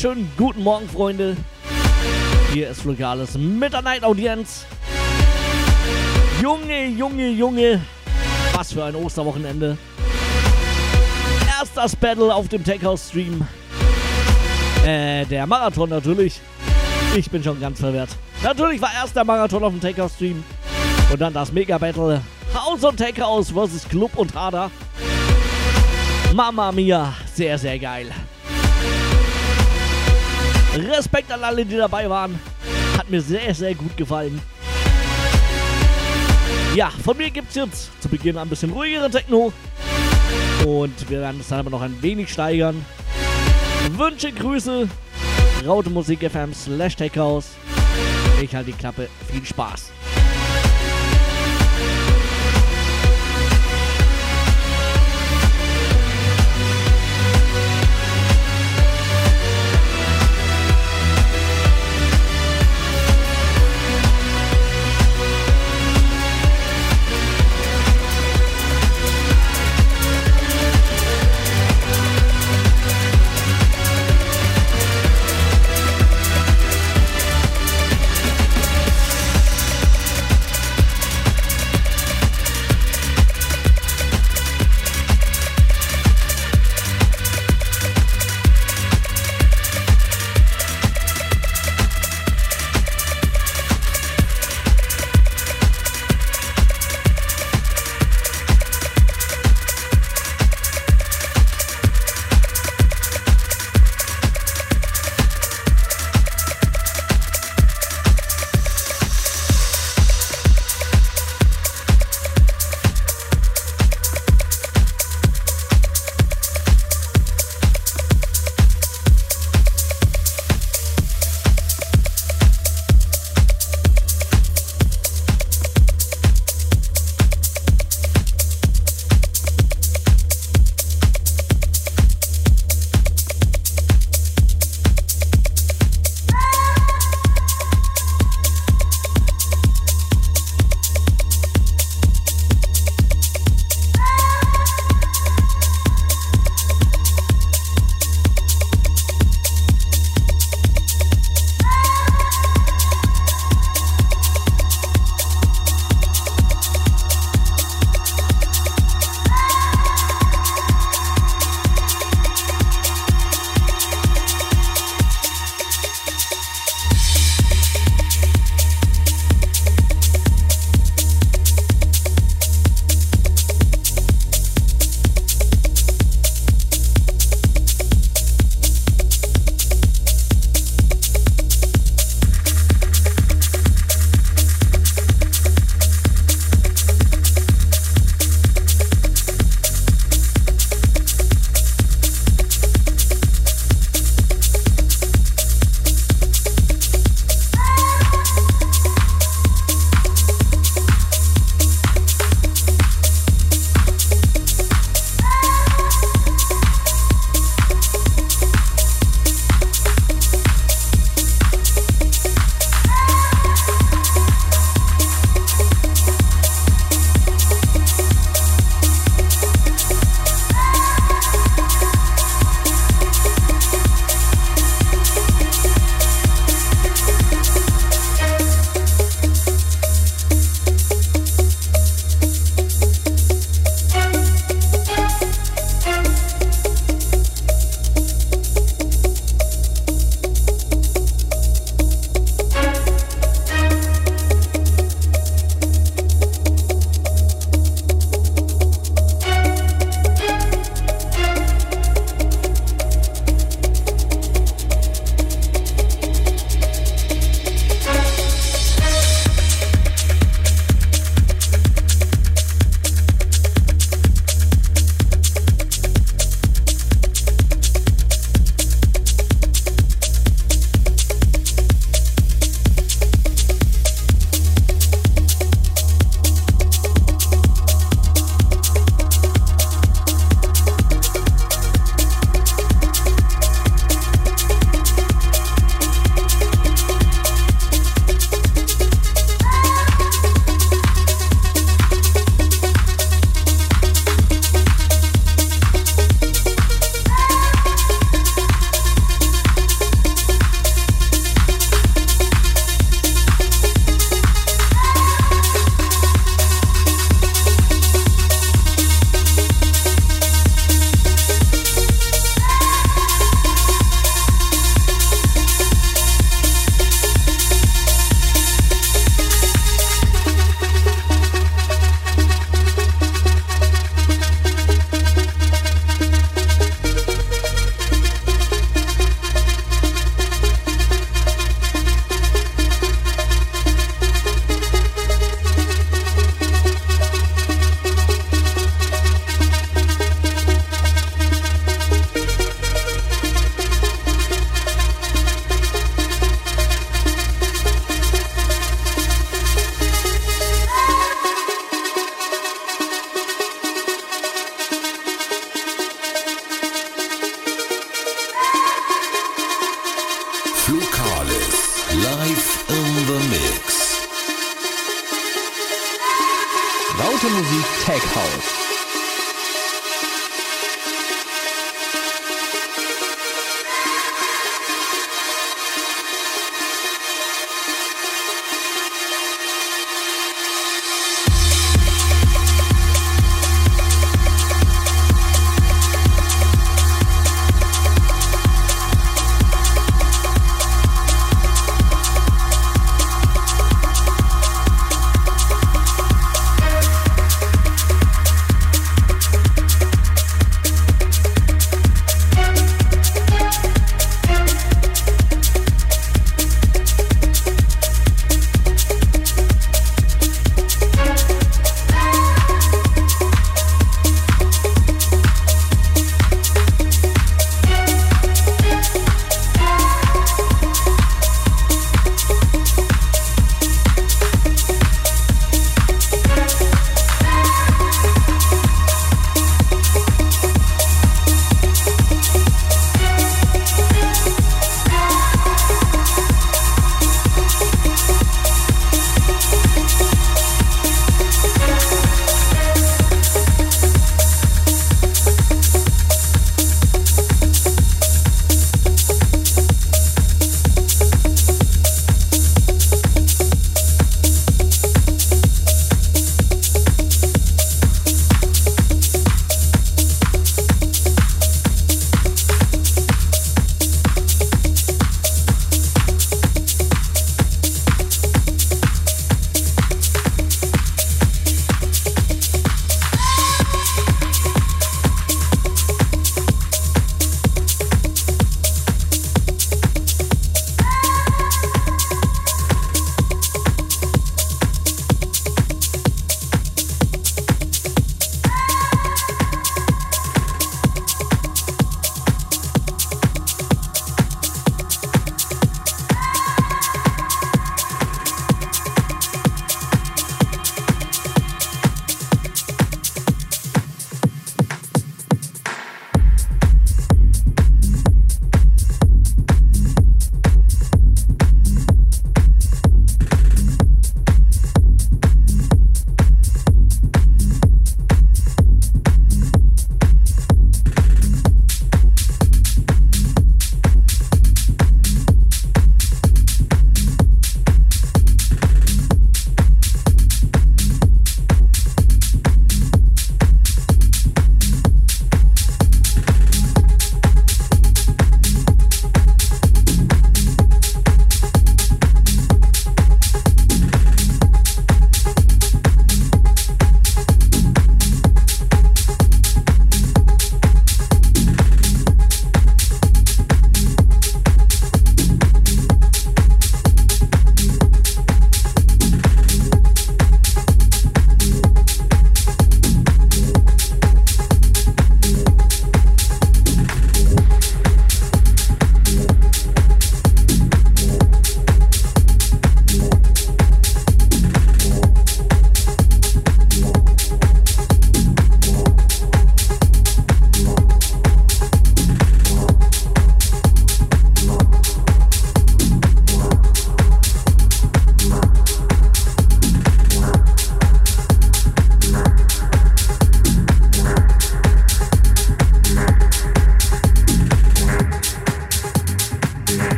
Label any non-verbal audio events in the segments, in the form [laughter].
Wunderschönen guten Morgen, Freunde. Hier ist Flugales mit der Night Audienz. Junge, Junge, Junge. Was für ein Osterwochenende. Erst das Battle auf dem Takehouse Stream. Äh, der Marathon natürlich. Ich bin schon ganz verwirrt. Natürlich war erst der Marathon auf dem Takehouse Stream. Und dann das Mega Battle. House und Takehouse versus Club und Hader. Mama mia, sehr, sehr geil. Respekt an alle, die dabei waren. Hat mir sehr, sehr gut gefallen. Ja, von mir gibt es jetzt zu Beginn ein bisschen ruhigere Techno. Und wir werden es dann aber noch ein wenig steigern. Wünsche, Grüße. Raute Musik FM slash Takehouse. Ich halte die Klappe. Viel Spaß.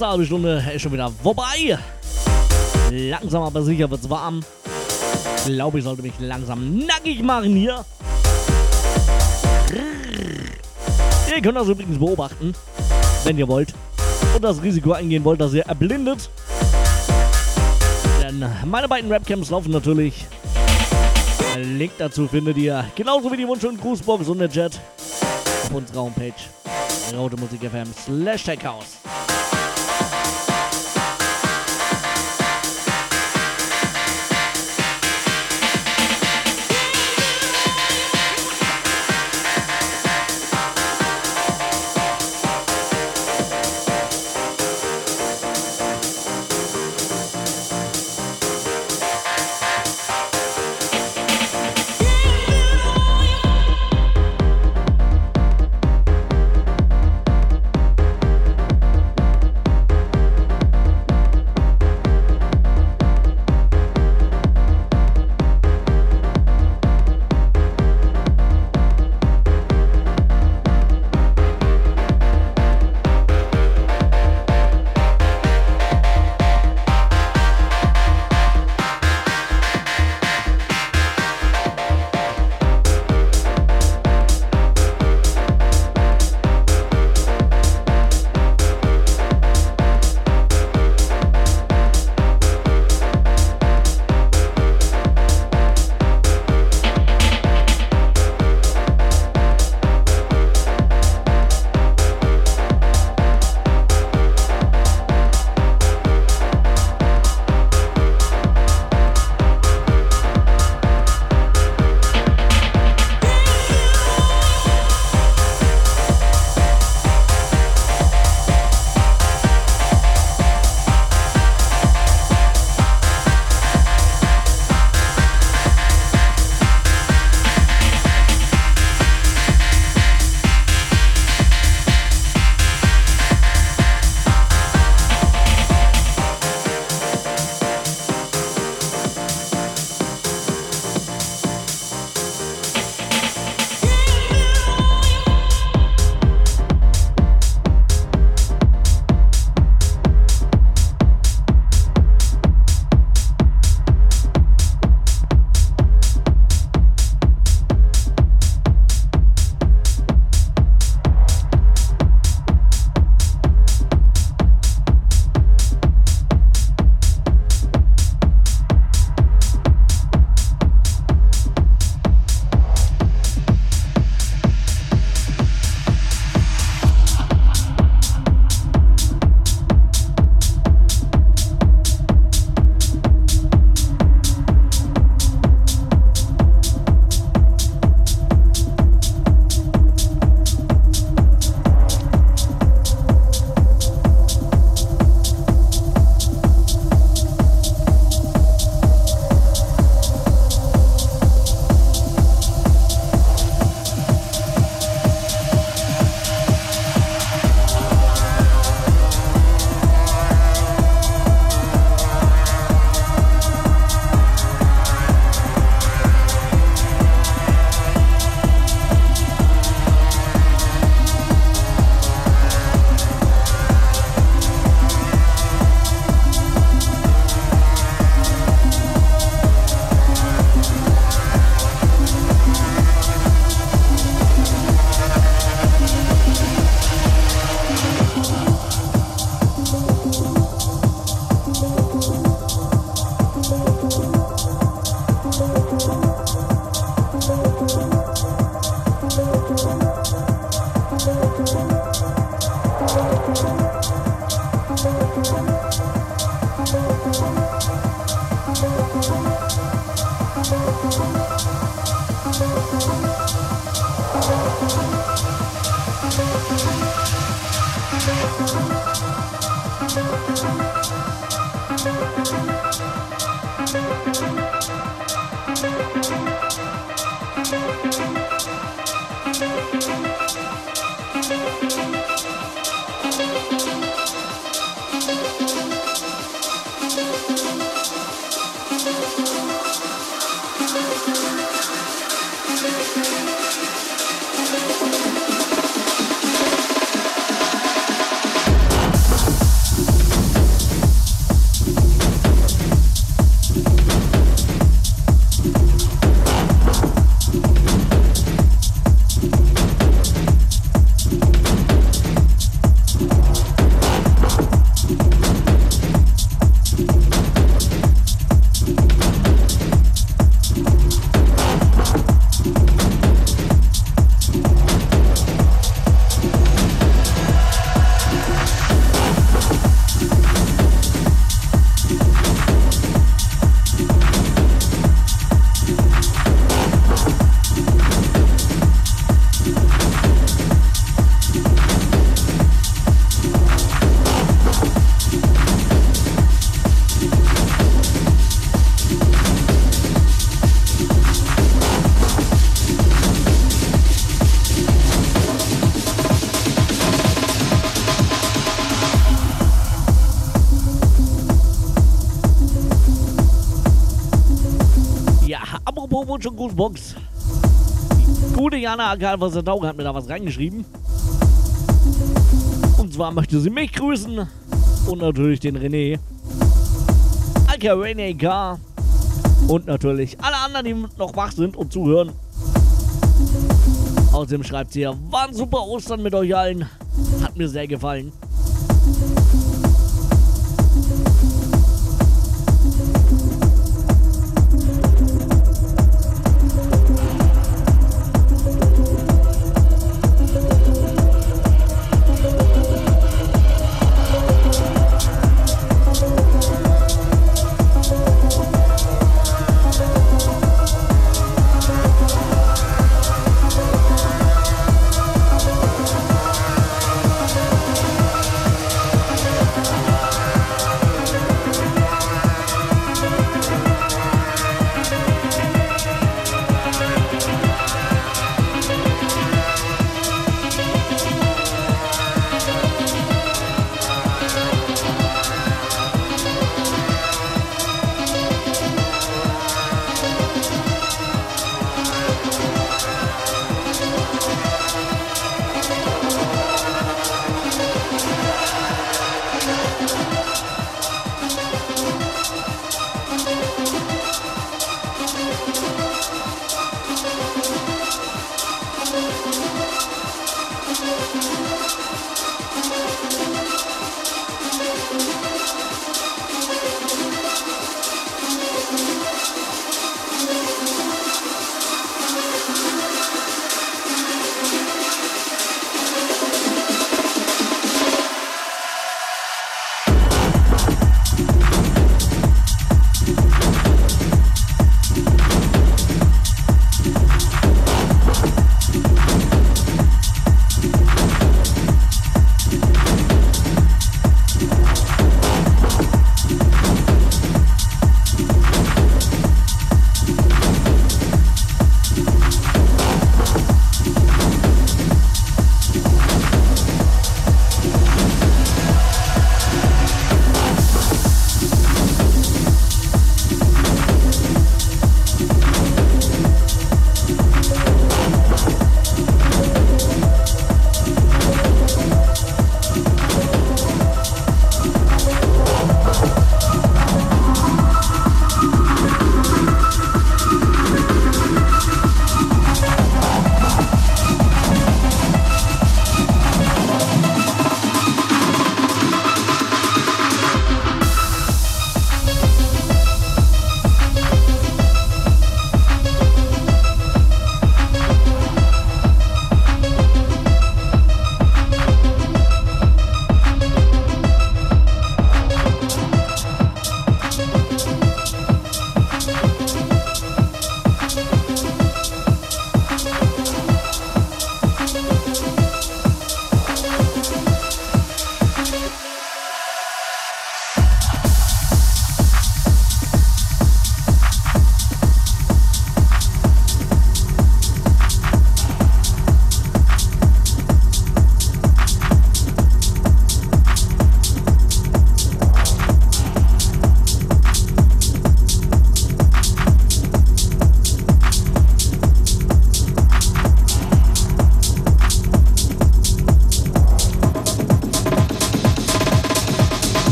Erste halbe Stunde ist schon wieder vorbei. Langsam aber sicher wird's warm. Ich glaube, ich sollte mich langsam nackig machen hier. Ihr könnt das übrigens beobachten, wenn ihr wollt. Und das Risiko eingehen wollt, dass ihr erblindet. Denn meine beiden Rapcams laufen natürlich. Ein Link dazu findet ihr, genauso wie die Wunsch- und Grußbox und der Chat, auf unserer Homepage rautemusik.fm slash techhouse. Glückwunsch und Grußbox. Gute Jana Akalvasser Tauge hat mir da was reingeschrieben. Und zwar möchte sie mich grüßen und natürlich den René. Alka René K. Und natürlich alle anderen, die noch wach sind und zuhören. Außerdem schreibt sie ja, war ein super Ostern mit euch allen. Hat mir sehr gefallen.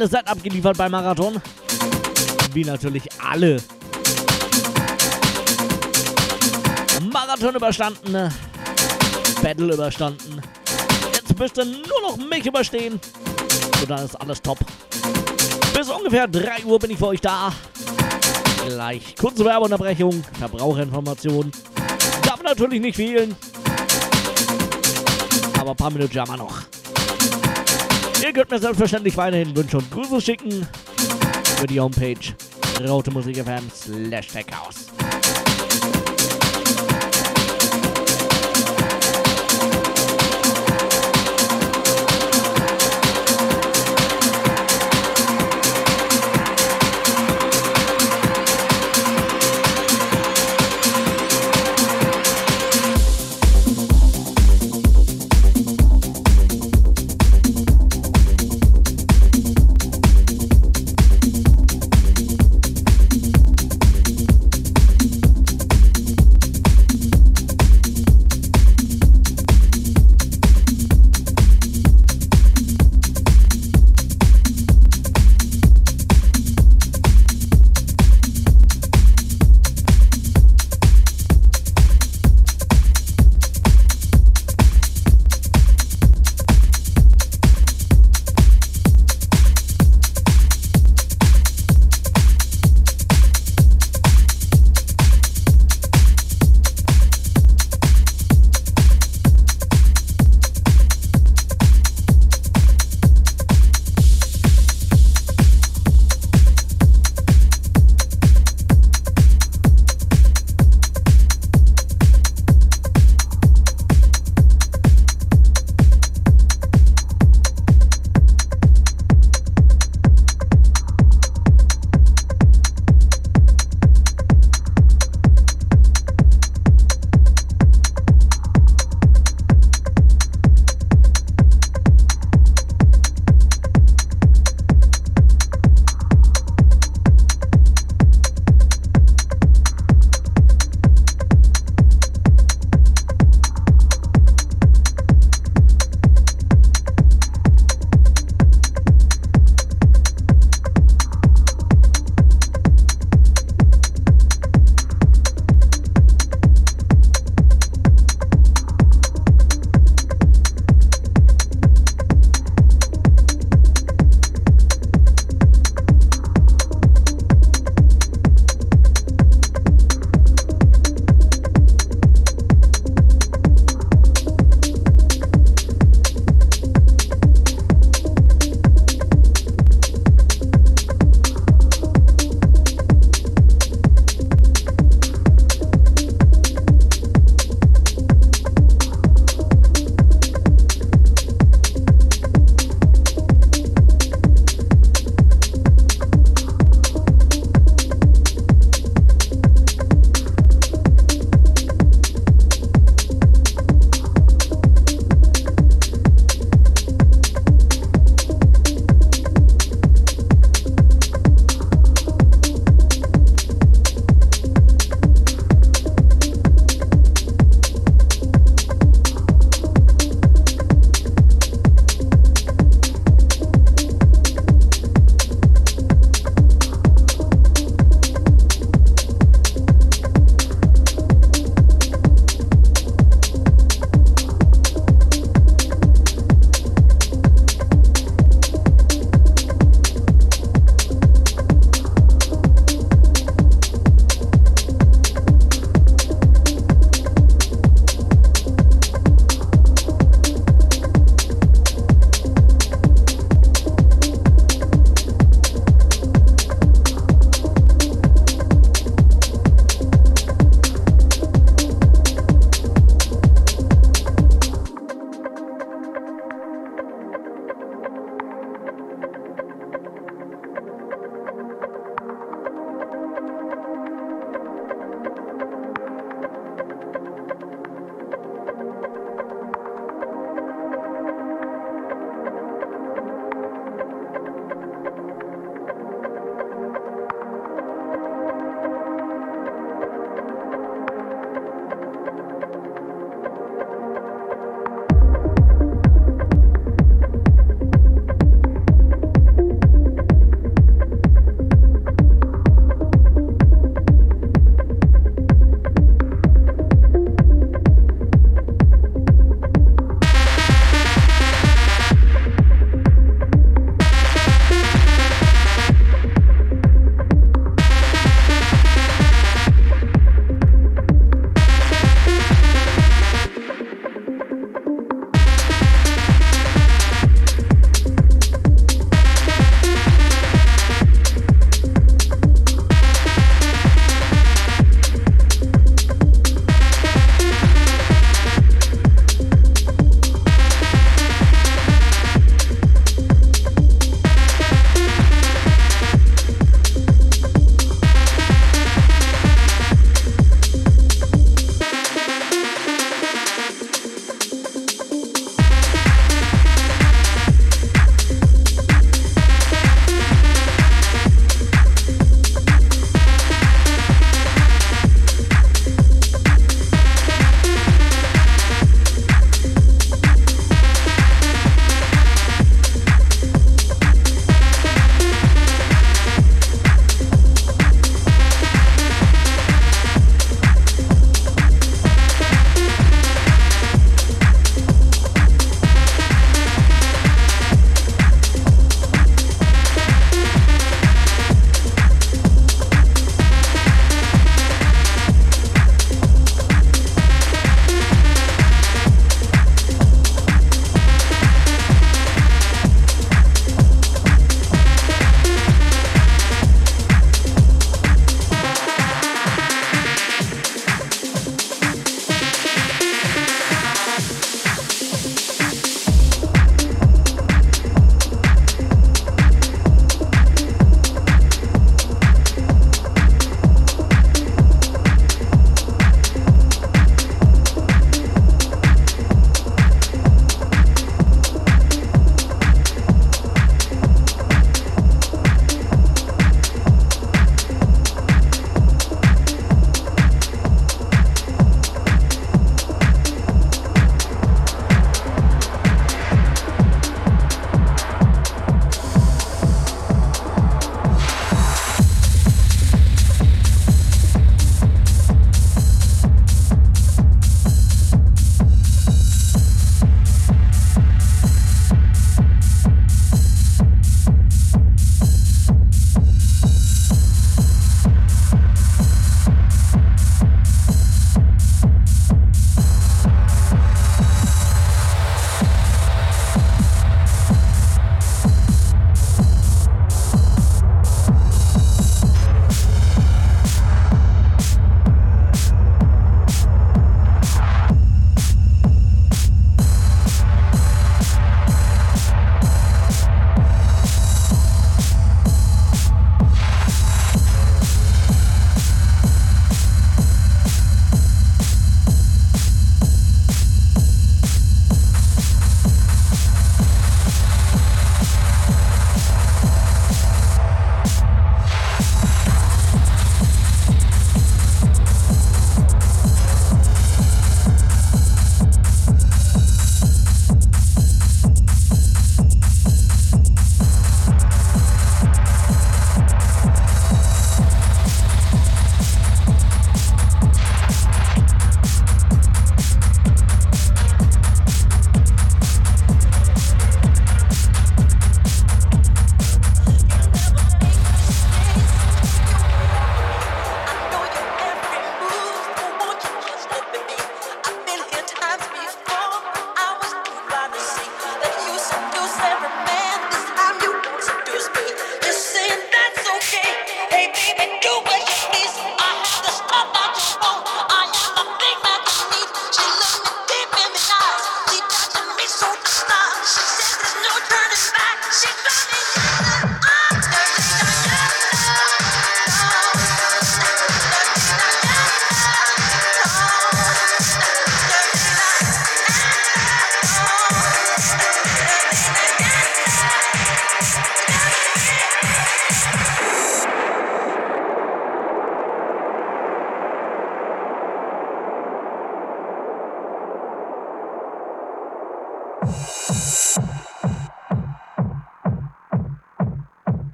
Geiles Set abgeliefert beim Marathon. Wie natürlich alle. Marathon überstanden. Battle überstanden. Jetzt müsste nur noch mich überstehen. Und dann ist alles top. Bis ungefähr 3 Uhr bin ich für euch da. Gleich kurze Werbeunterbrechung, Verbraucherinformation. Darf natürlich nicht fehlen. Aber ein paar Minuten haben wir noch. Ihr könnt mir selbstverständlich weiterhin Wünsche und Grüße schicken über die Homepage rautemusik.fm slash techhouse.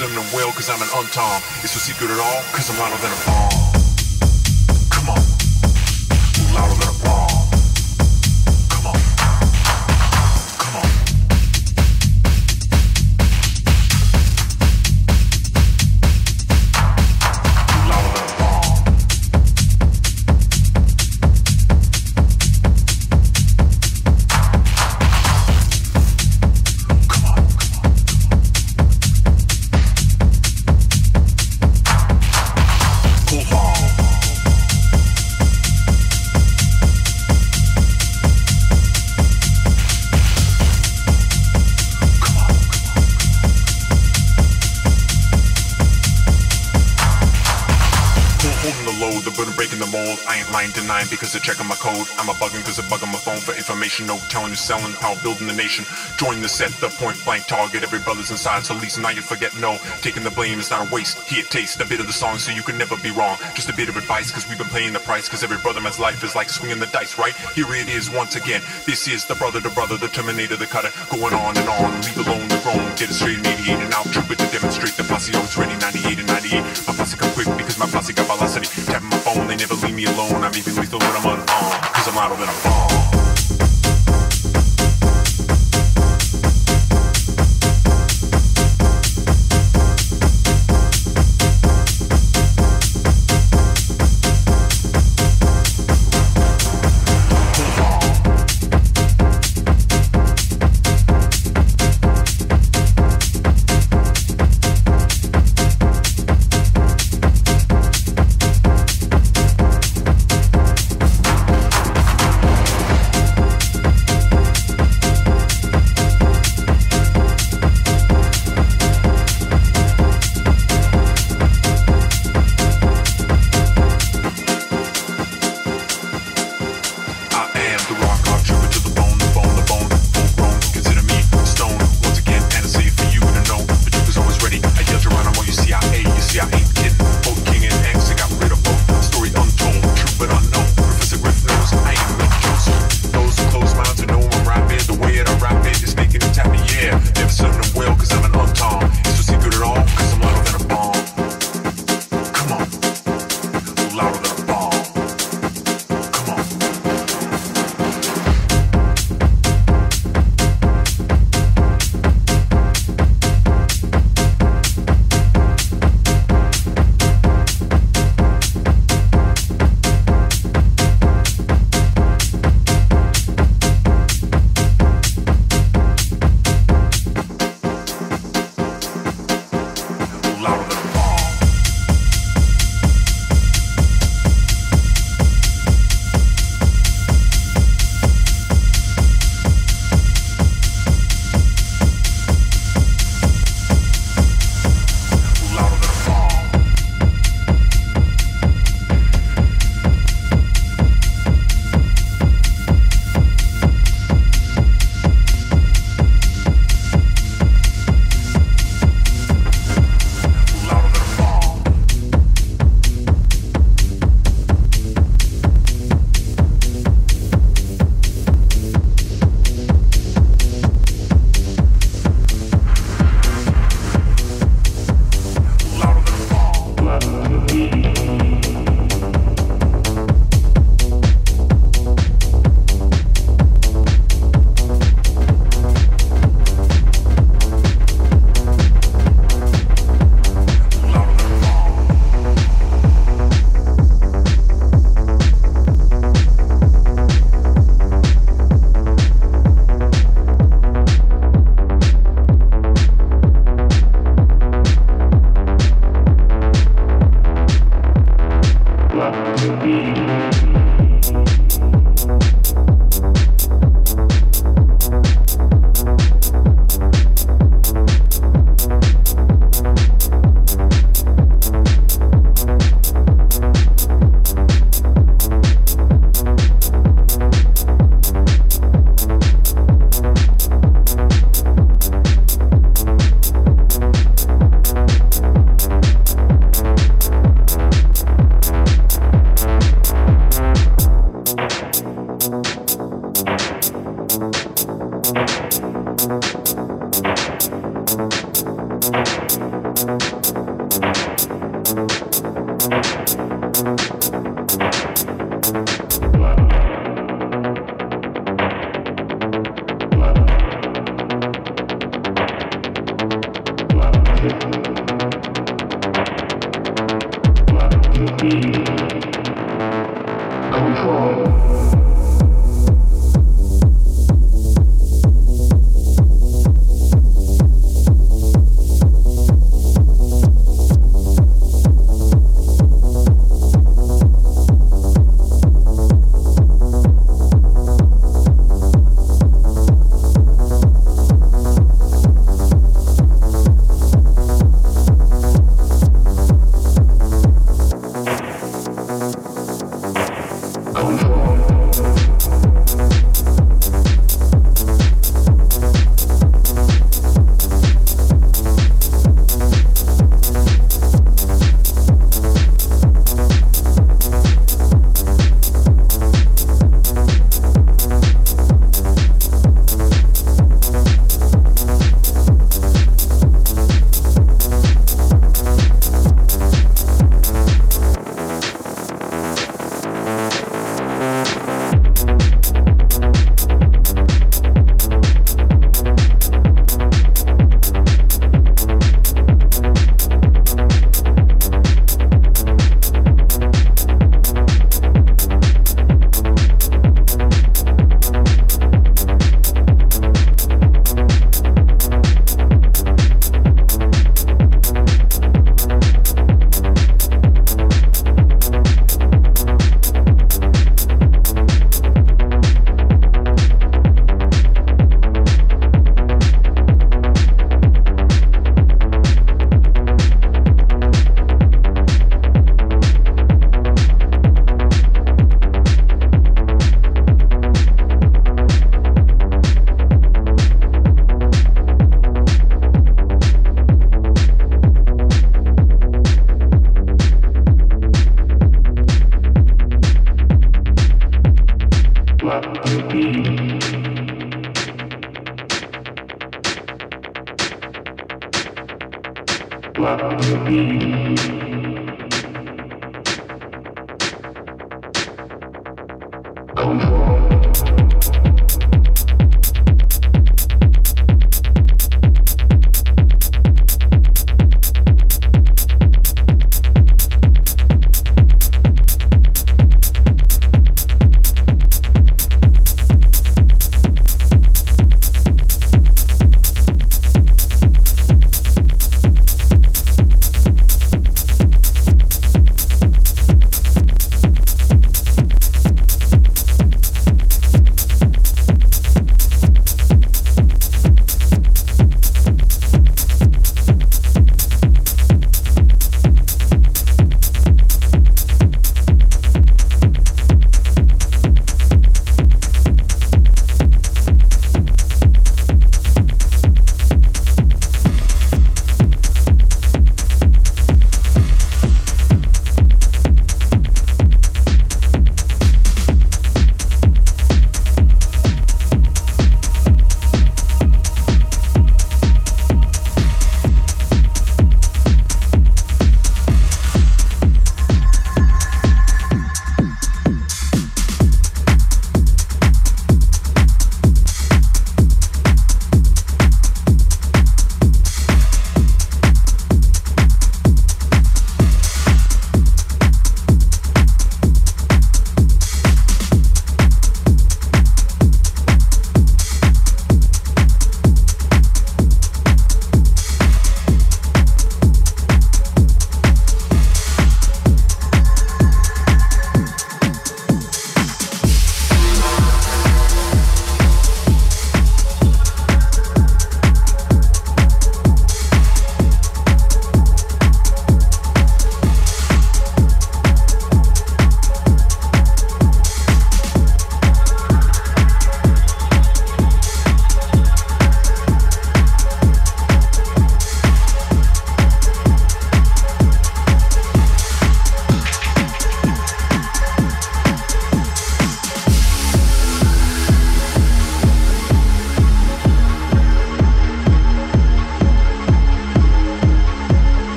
Never them well, cause I'm an untom. It's no secret at all, cause I'm louder than a bomb. Checking my code. I'm a bugging because they're bugging my phone for information. No telling you selling, power building the nation. Join the set, the point blank target. Every brother's inside, so least now you forget no. Taking the blame is not a waste. Here, taste a bit of the song so you can never be wrong. Just a bit of advice because we've been paying the price. Because every brother man's life is like swinging the dice, right? Here it is once again. This is the brother to brother, the terminator, the cutter. Going on and on, leave alone the wrong. Get it straight in 88 and out. Trooper to demonstrate the posse oh, always ready 98 and 98. My posse come quick because my posse they never leave me alone. I'm even lethal when I'm unarmed. Cause I'm louder than a bomb.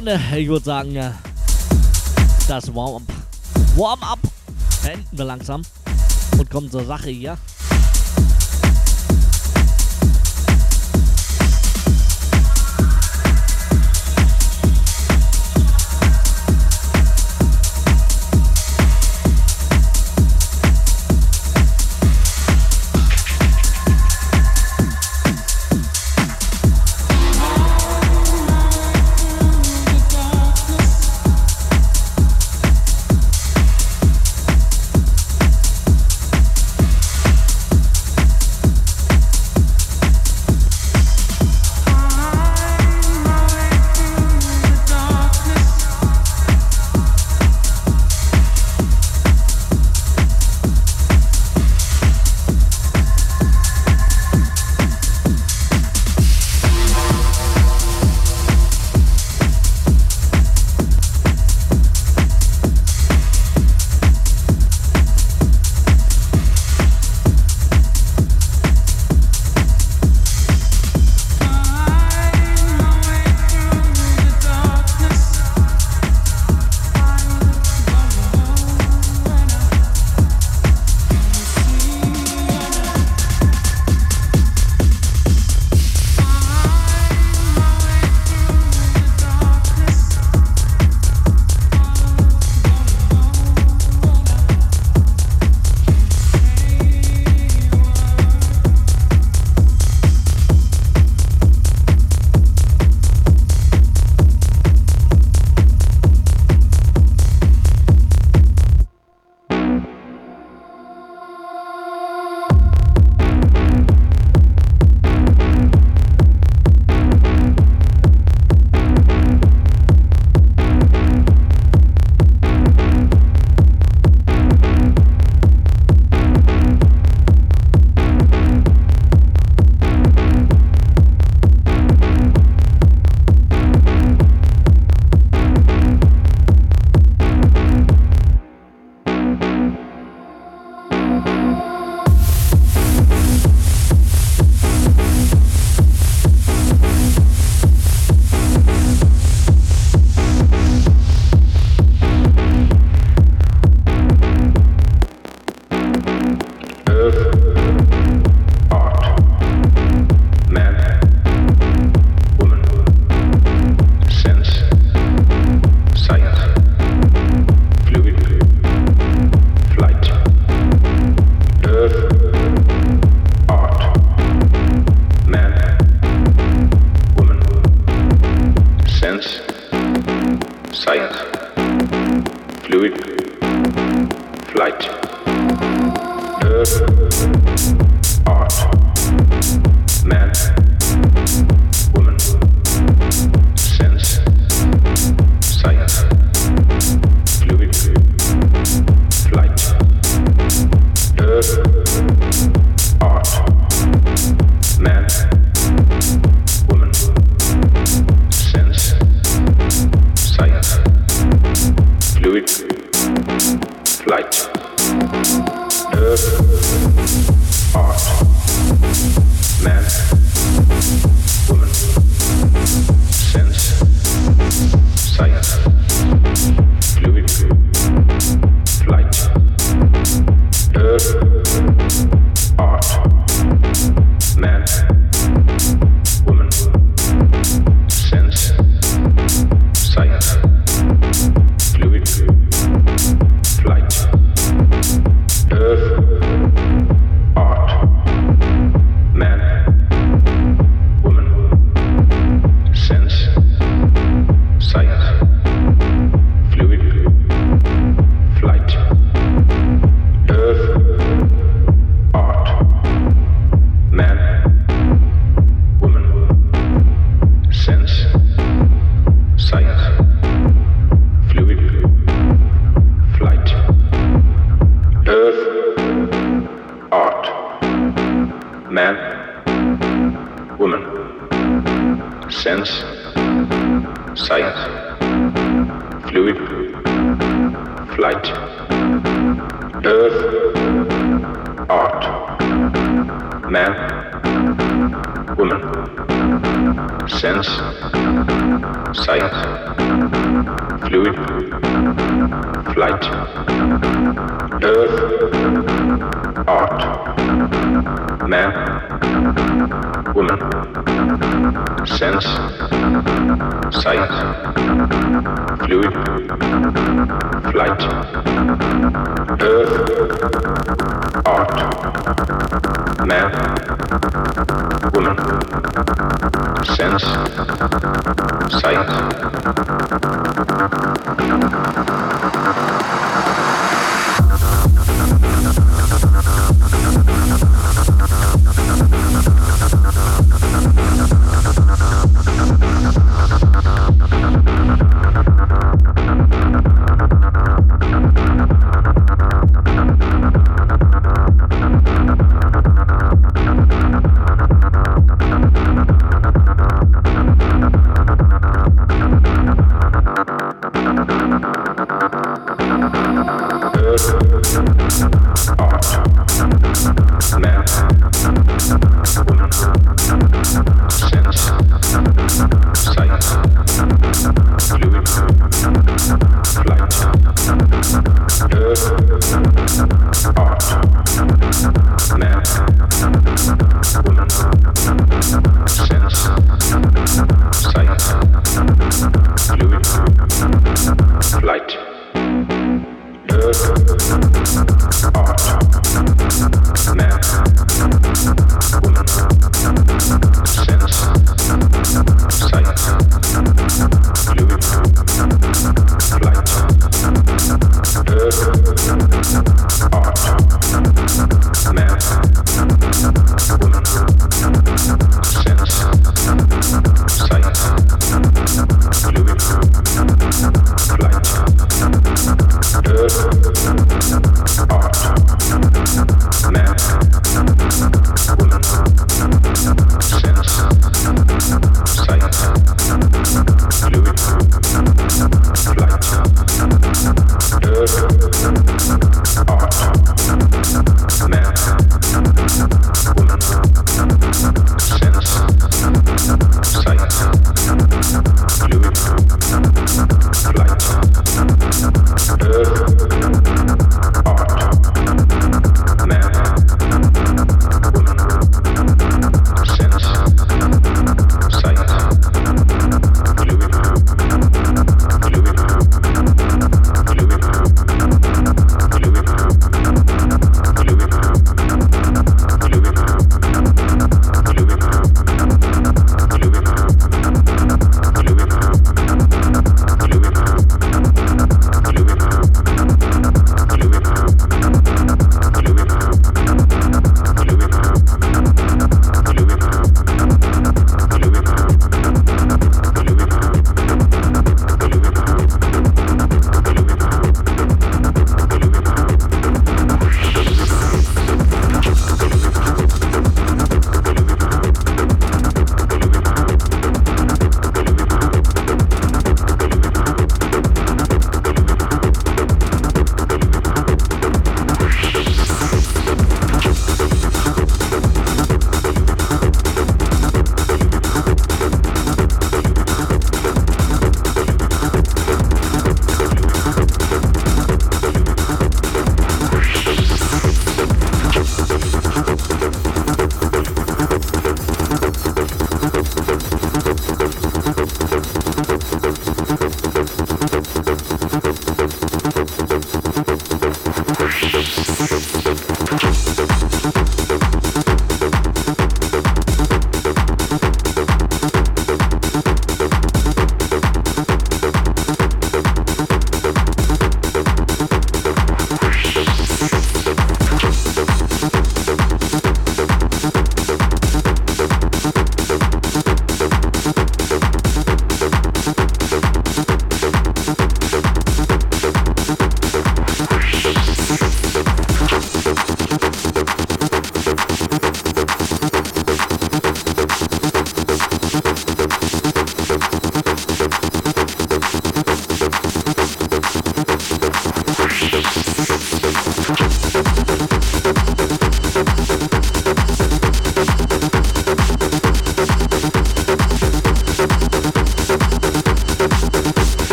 Freunde, ich würde sagen, das Warm-up Warm beenden wir langsam und kommen zur Sache hier.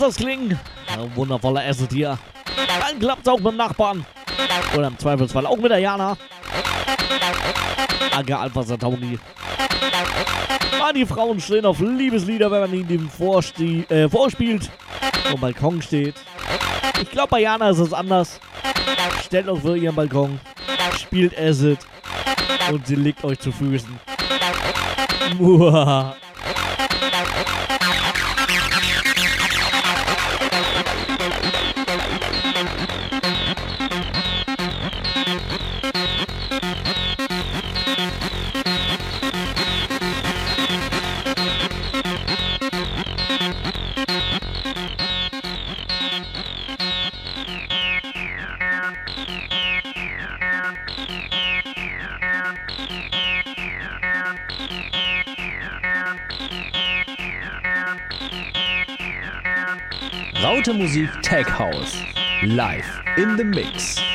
Muss das klingen. Ein wundervoller Asset hier. Dann klappt's auch mit dem Nachbarn. Oder im Zweifelsfall auch mit der Jana. Danke, Alpha Satauni. Ah, die Frauen stehen auf Liebeslieder, wenn man ihnen äh, vorspielt. Am Balkon steht. Ich glaube, bei Jana ist es anders. Stellt euch für ihren Balkon, spielt Acid und sie legt euch zu Füßen. Muah. Laute Musik Tech House. Live in the Mix.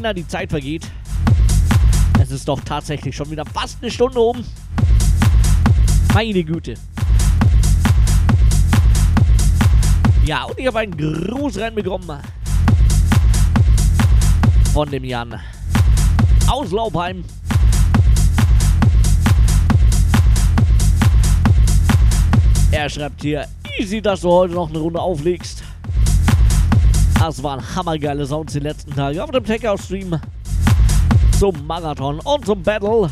Kinder, die Zeit vergeht. Es ist doch tatsächlich schon wieder fast eine Stunde um. Meine Güte. Ja, und ich habe einen Gruß reinbekommen. Von dem Jan. Aus Laubheim. Er schreibt hier, easy, dass du heute noch eine Runde auflegst. Das waren hammergeile Sounds die letzten Tage auf dem Takeout-Stream zum Marathon und zum Battle.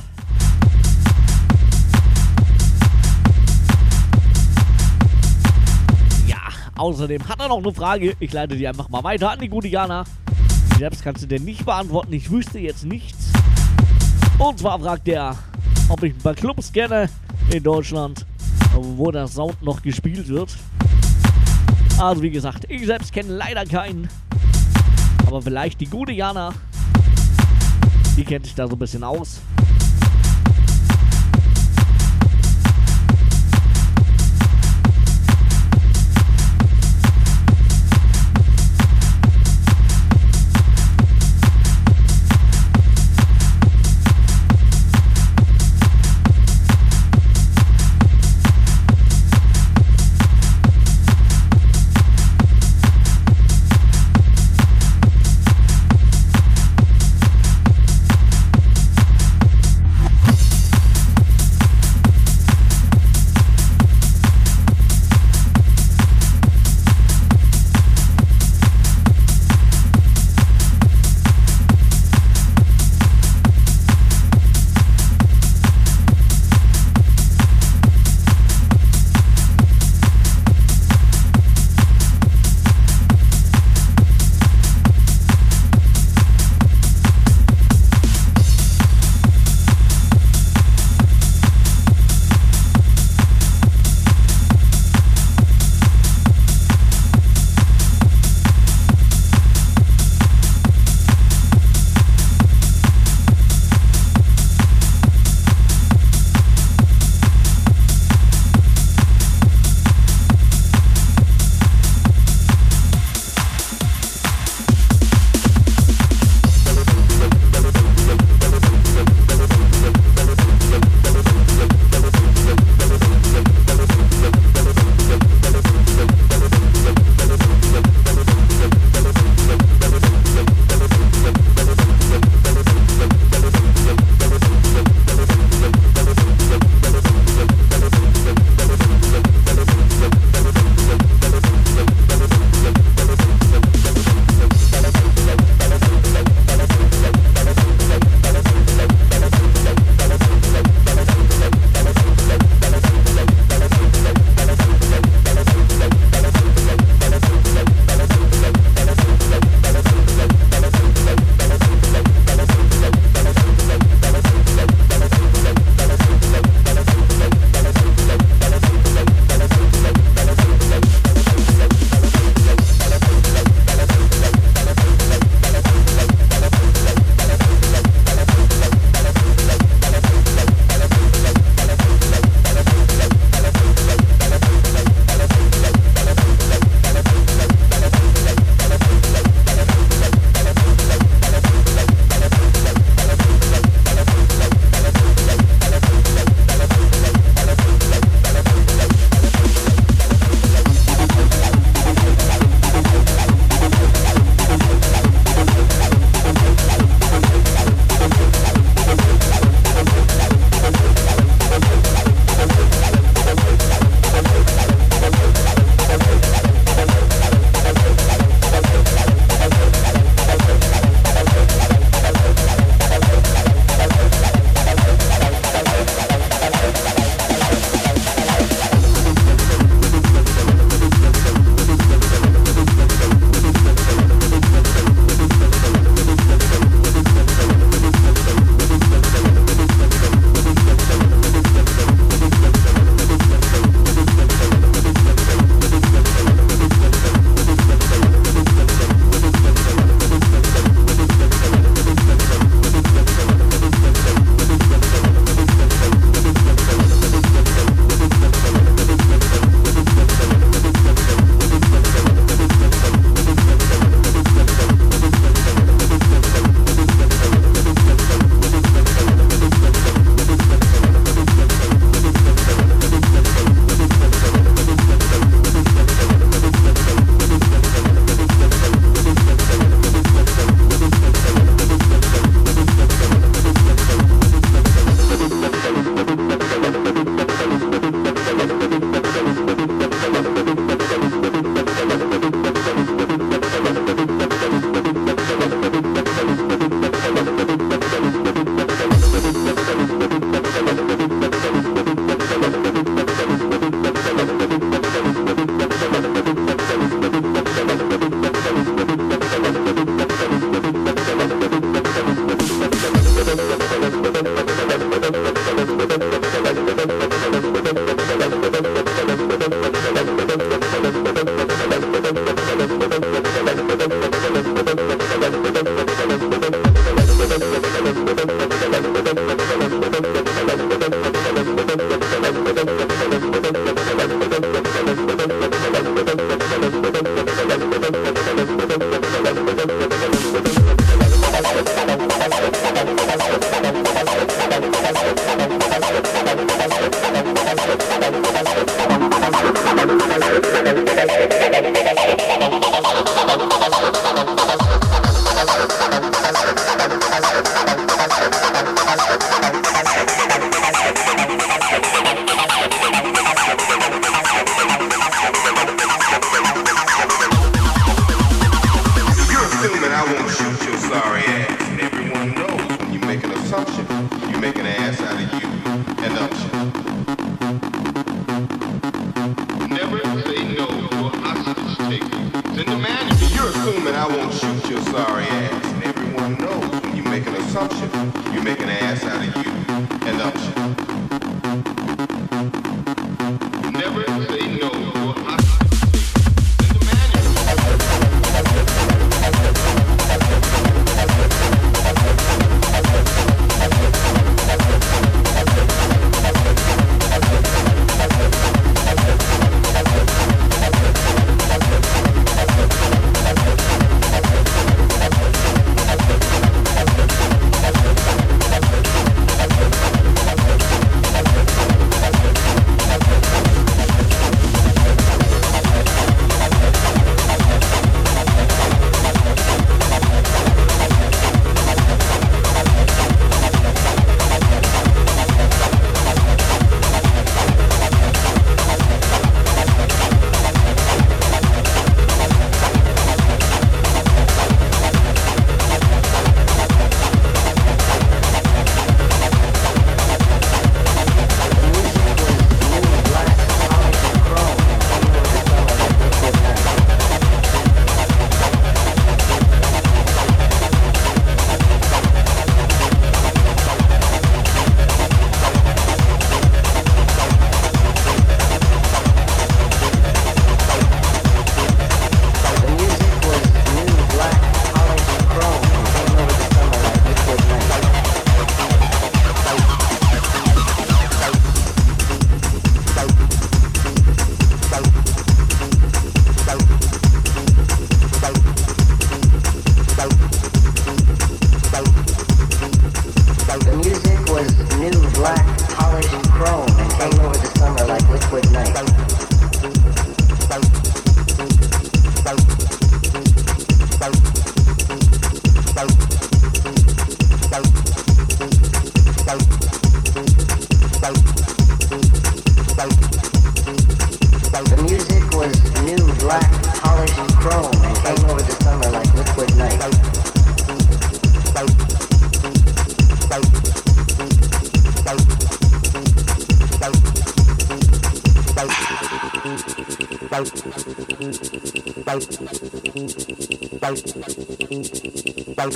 Ja, außerdem hat er noch eine Frage. Ich leite die einfach mal weiter an die gute Jana. Selbst kannst du dir nicht beantworten. Ich wüsste jetzt nichts. Und zwar fragt er, ob ich ein paar Clubs kenne in Deutschland, wo der Sound noch gespielt wird. Also wie gesagt, ich selbst kenne leider keinen. Aber vielleicht die gute Jana. Die kennt sich da so ein bisschen aus.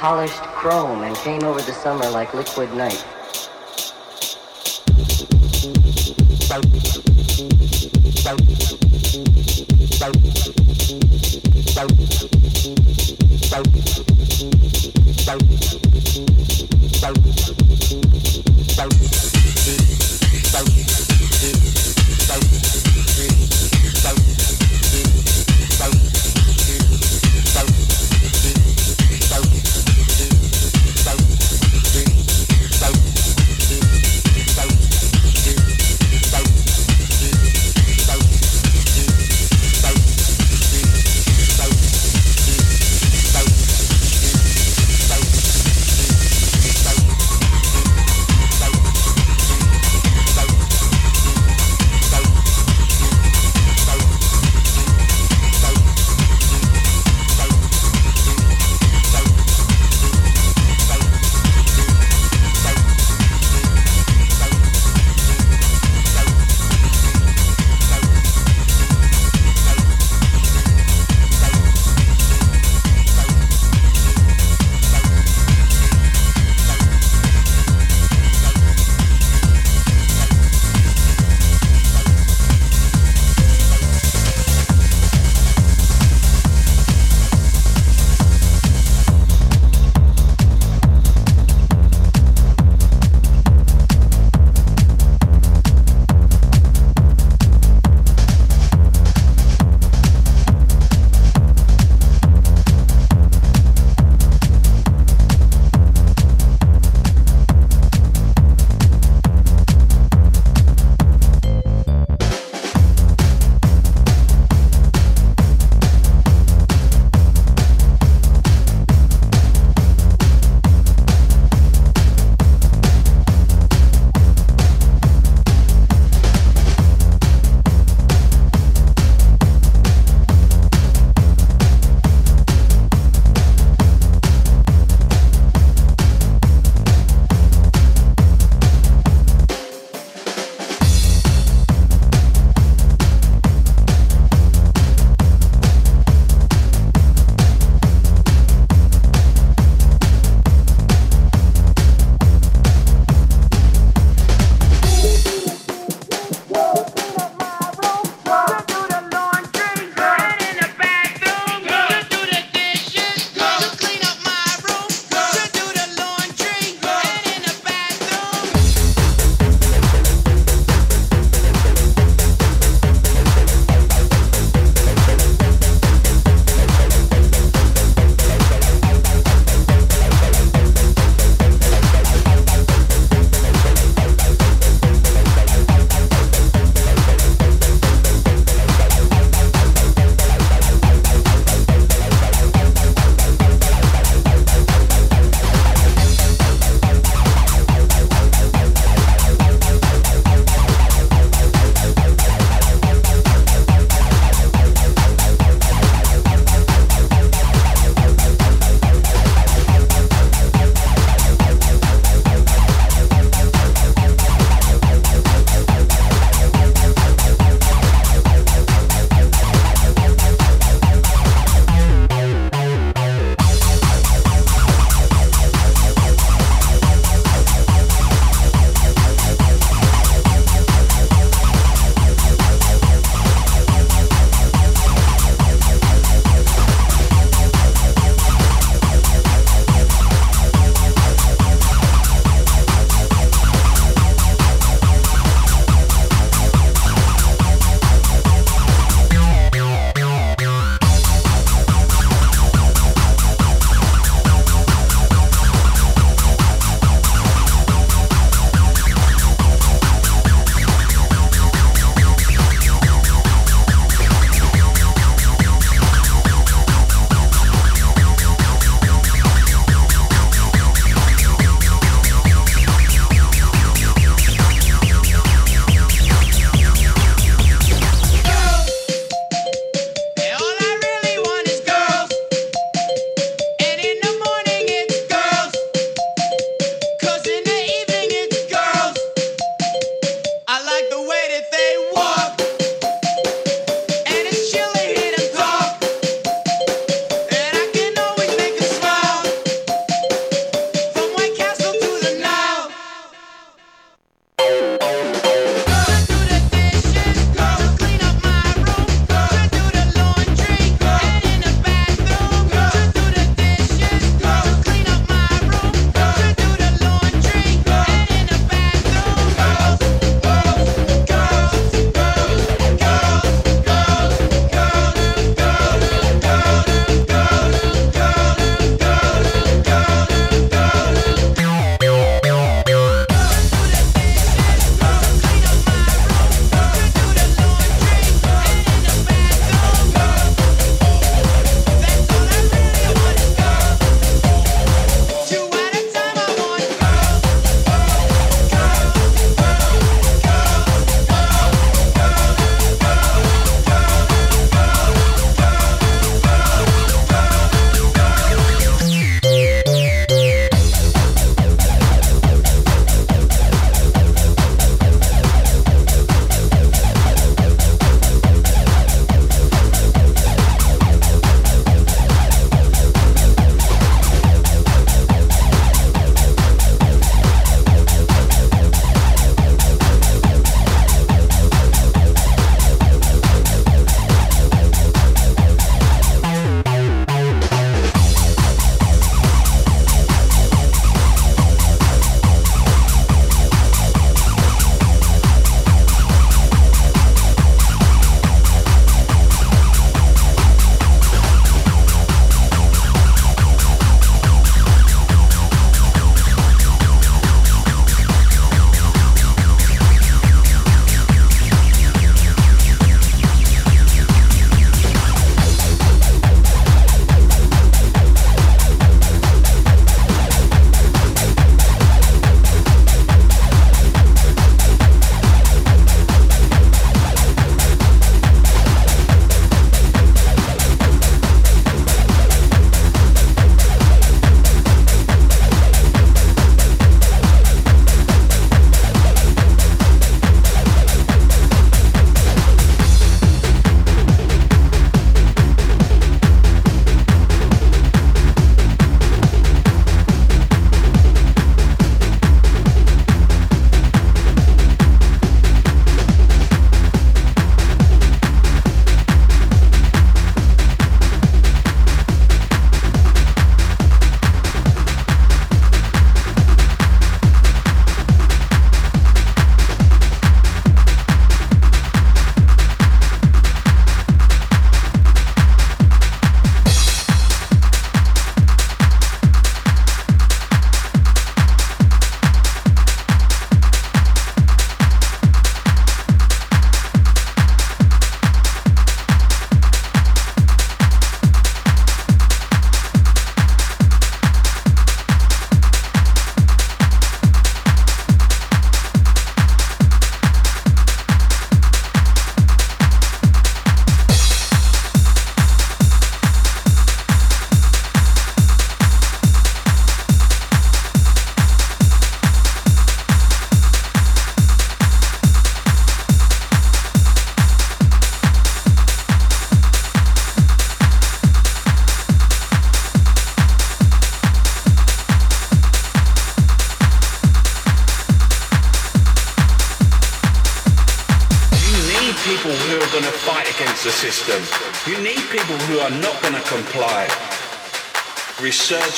Polished chrome and came over the summer like liquid night.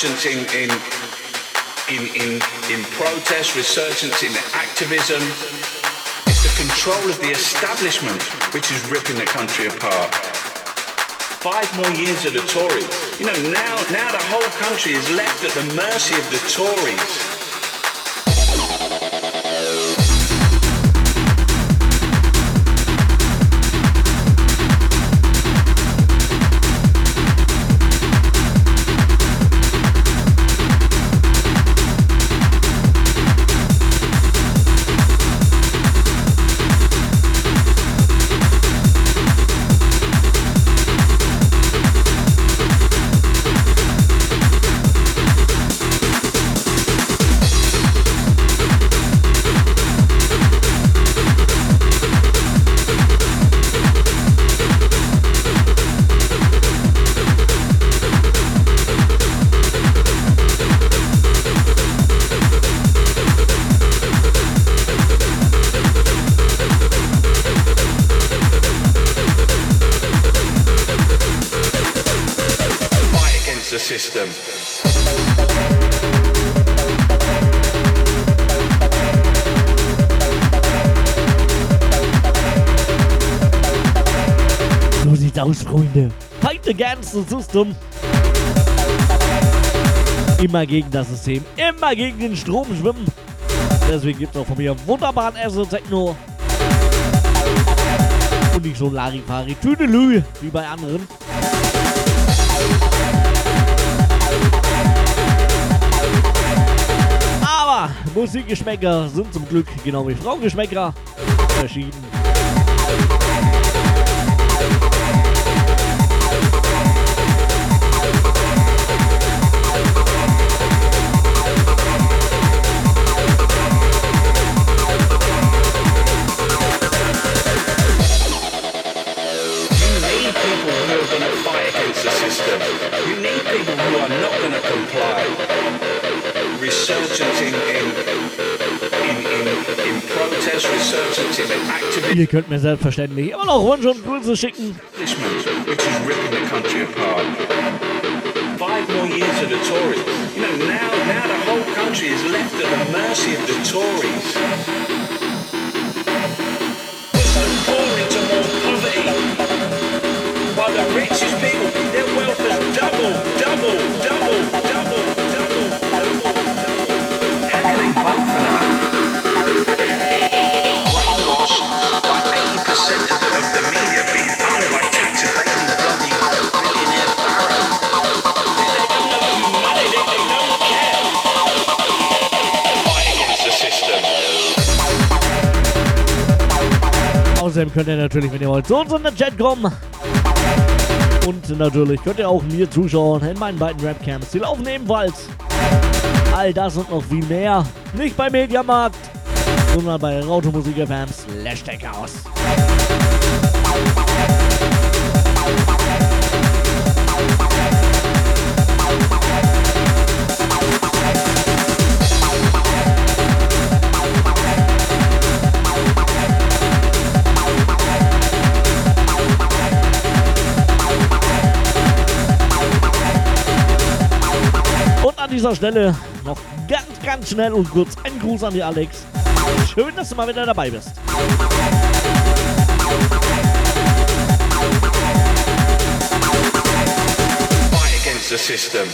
Resurgence in, in, in, in, in protest, resurgence in activism. It's the control of the establishment which is ripping the country apart. Five more years of the Tories. You know, now, now the whole country is left at the mercy of the Tories. System. Immer gegen das System, immer gegen den Strom schwimmen. Deswegen gibt es auch von mir wunderbaren Acid Techno. Und nicht so Larifari Tüdelü wie bei anderen. Aber Musikgeschmäcker sind zum Glück genau wie Frauengeschmäcker verschieden. Ihr könnt mir selbstverständlich immer noch Wunsch und Grüße schicken. Five more years. Könnt ihr natürlich, wenn ihr wollt, zu uns in den Chat kommen. Und natürlich könnt ihr auch mir zuschauen in meinen beiden Rapcams. Die laufen ebenfalls. All das und noch viel mehr. Nicht bei Mediamarkt, sondern bei Rautomusik FM slash Deckhaus. Dieser Stelle noch ganz, ganz schnell und kurz ein Gruß an die Alex. Schön, dass du mal wieder dabei bist. Against the system.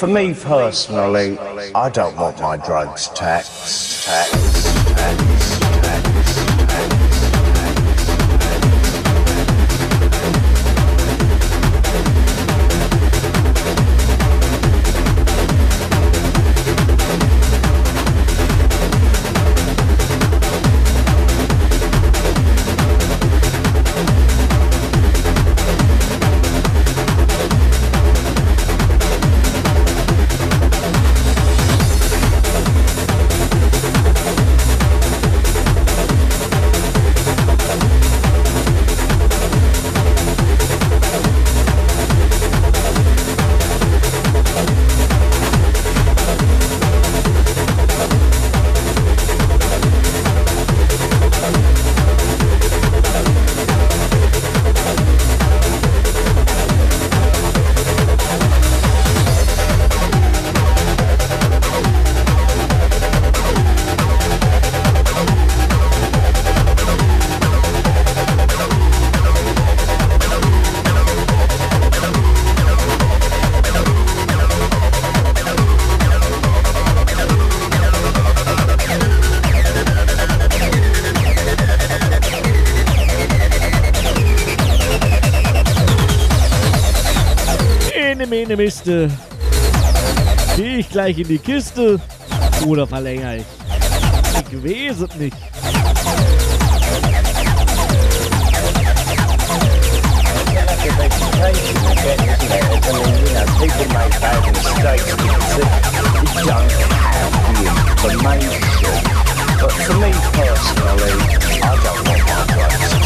For me personally, I don't want my drugs taxed. Miste. Gehe ich gleich in die Kiste oder verlängere ich? Ich weiß es nicht. But for me personally, I don't want my drugs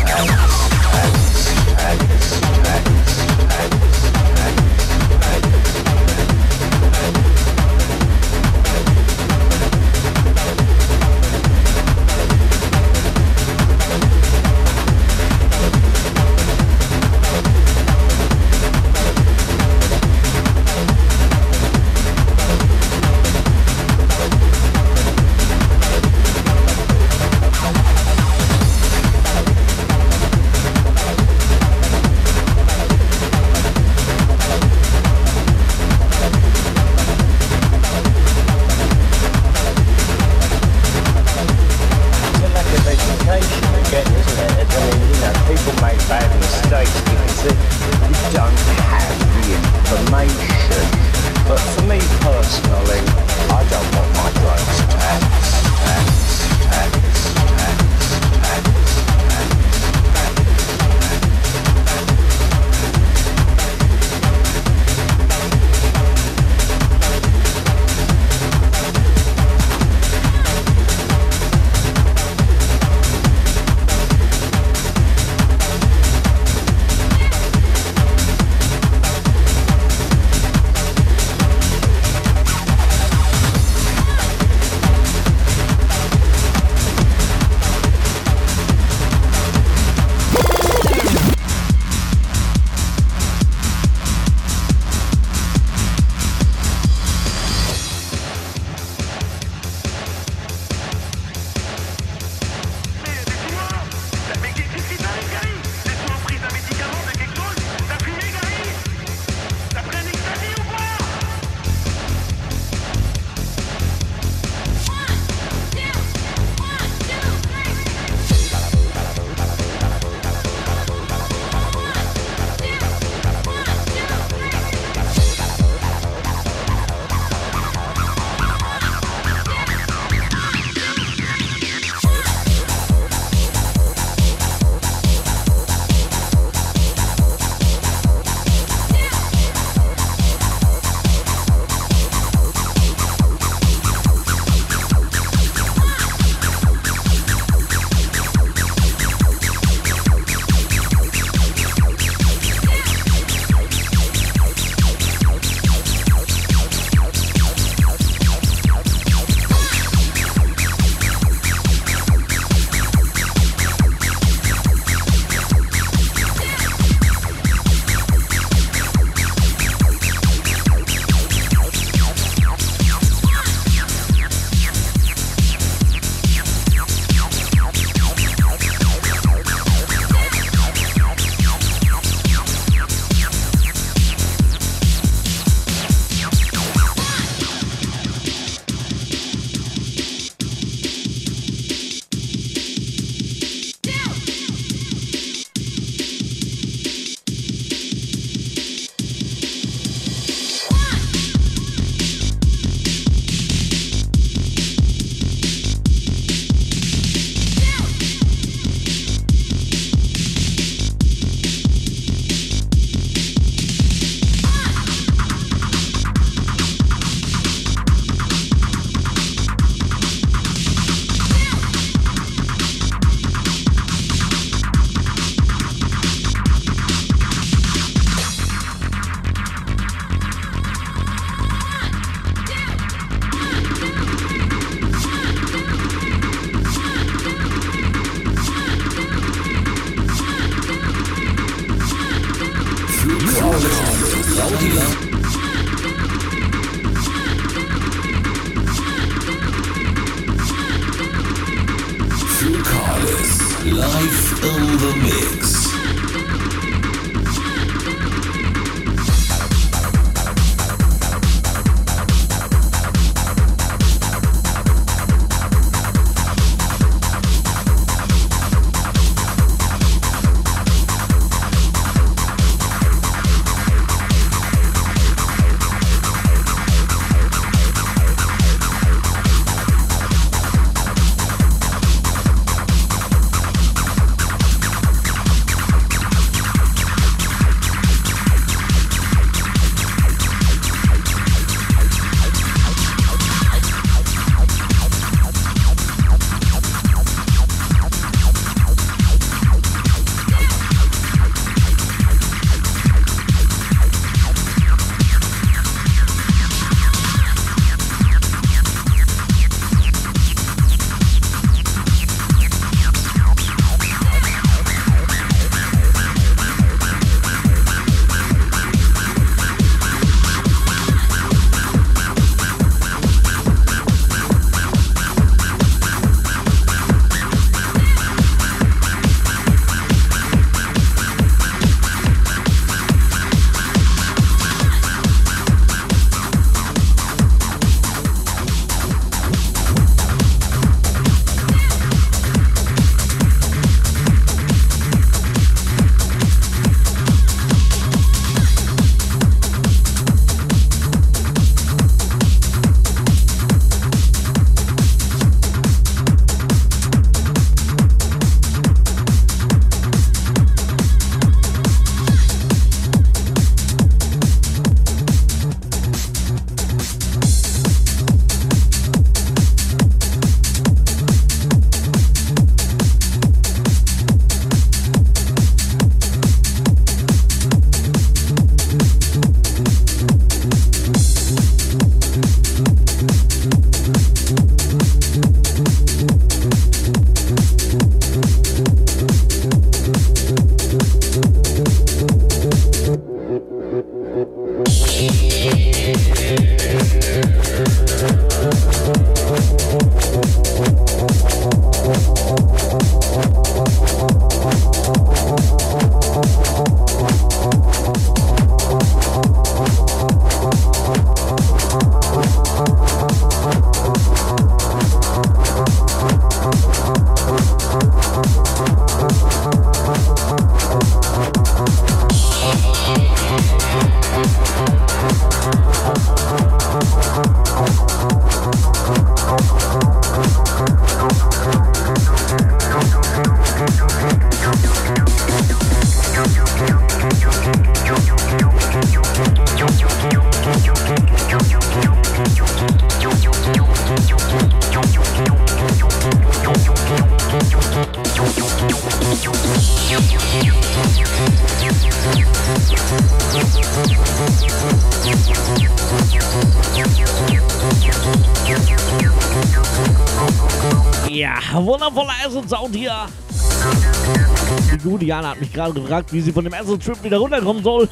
gerade gefragt, wie sie von dem Acid Trip wieder runterkommen soll.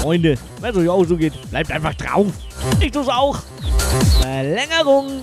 Freunde, wenn es euch auch so geht, bleibt einfach drauf. Ich tu's auch. Verlängerung.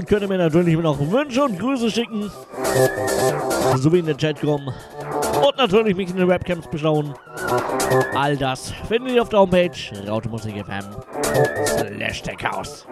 wollt, könnt ihr mir natürlich noch Wünsche und Grüße schicken. So wie in den Chat kommen. Und natürlich mich in den Webcams beschauen. All das findet ihr auf der Homepage rautemusik.fm slash der Chaos.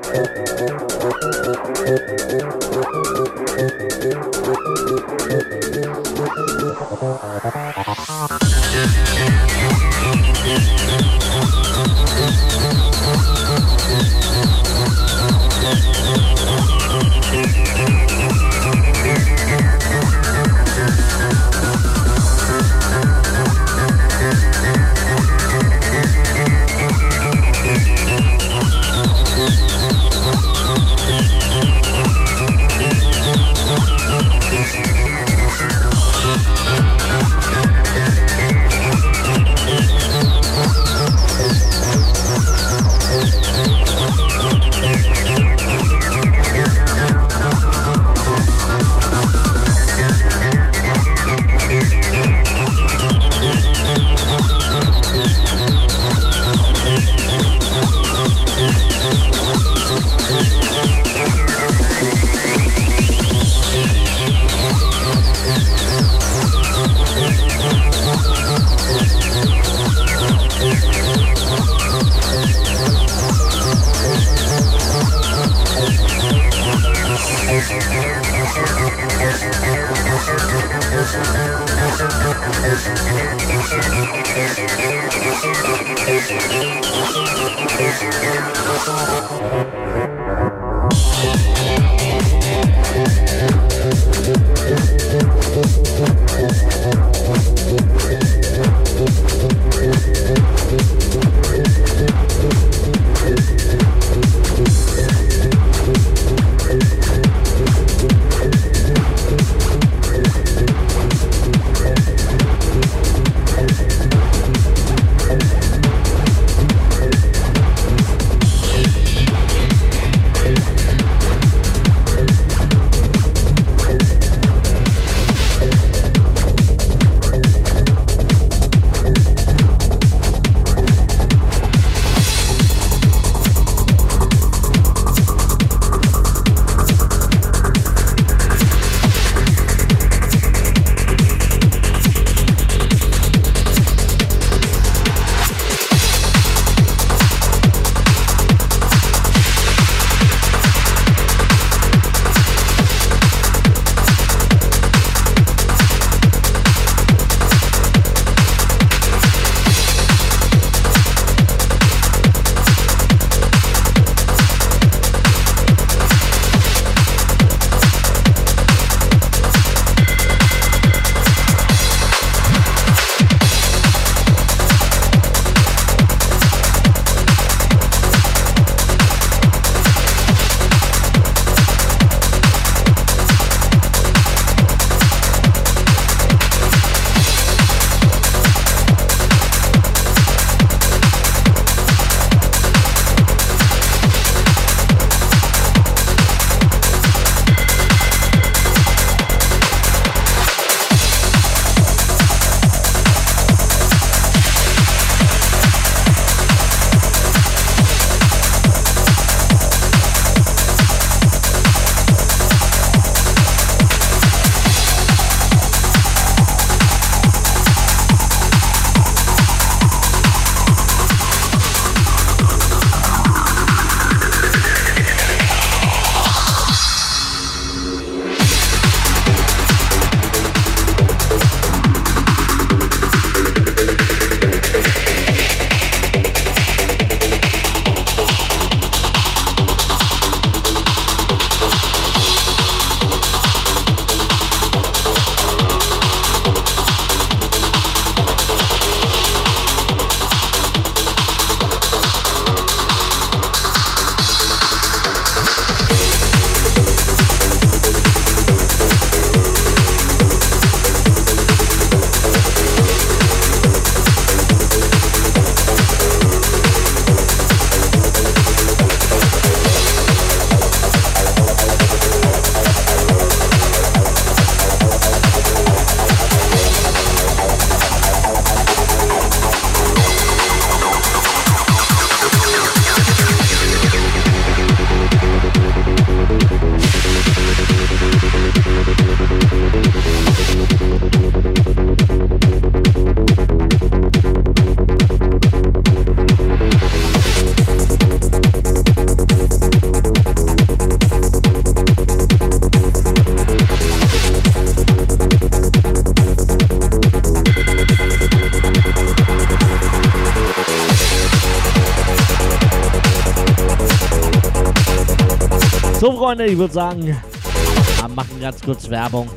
Freunde, ich würde sagen, wir machen ganz kurz Werbung.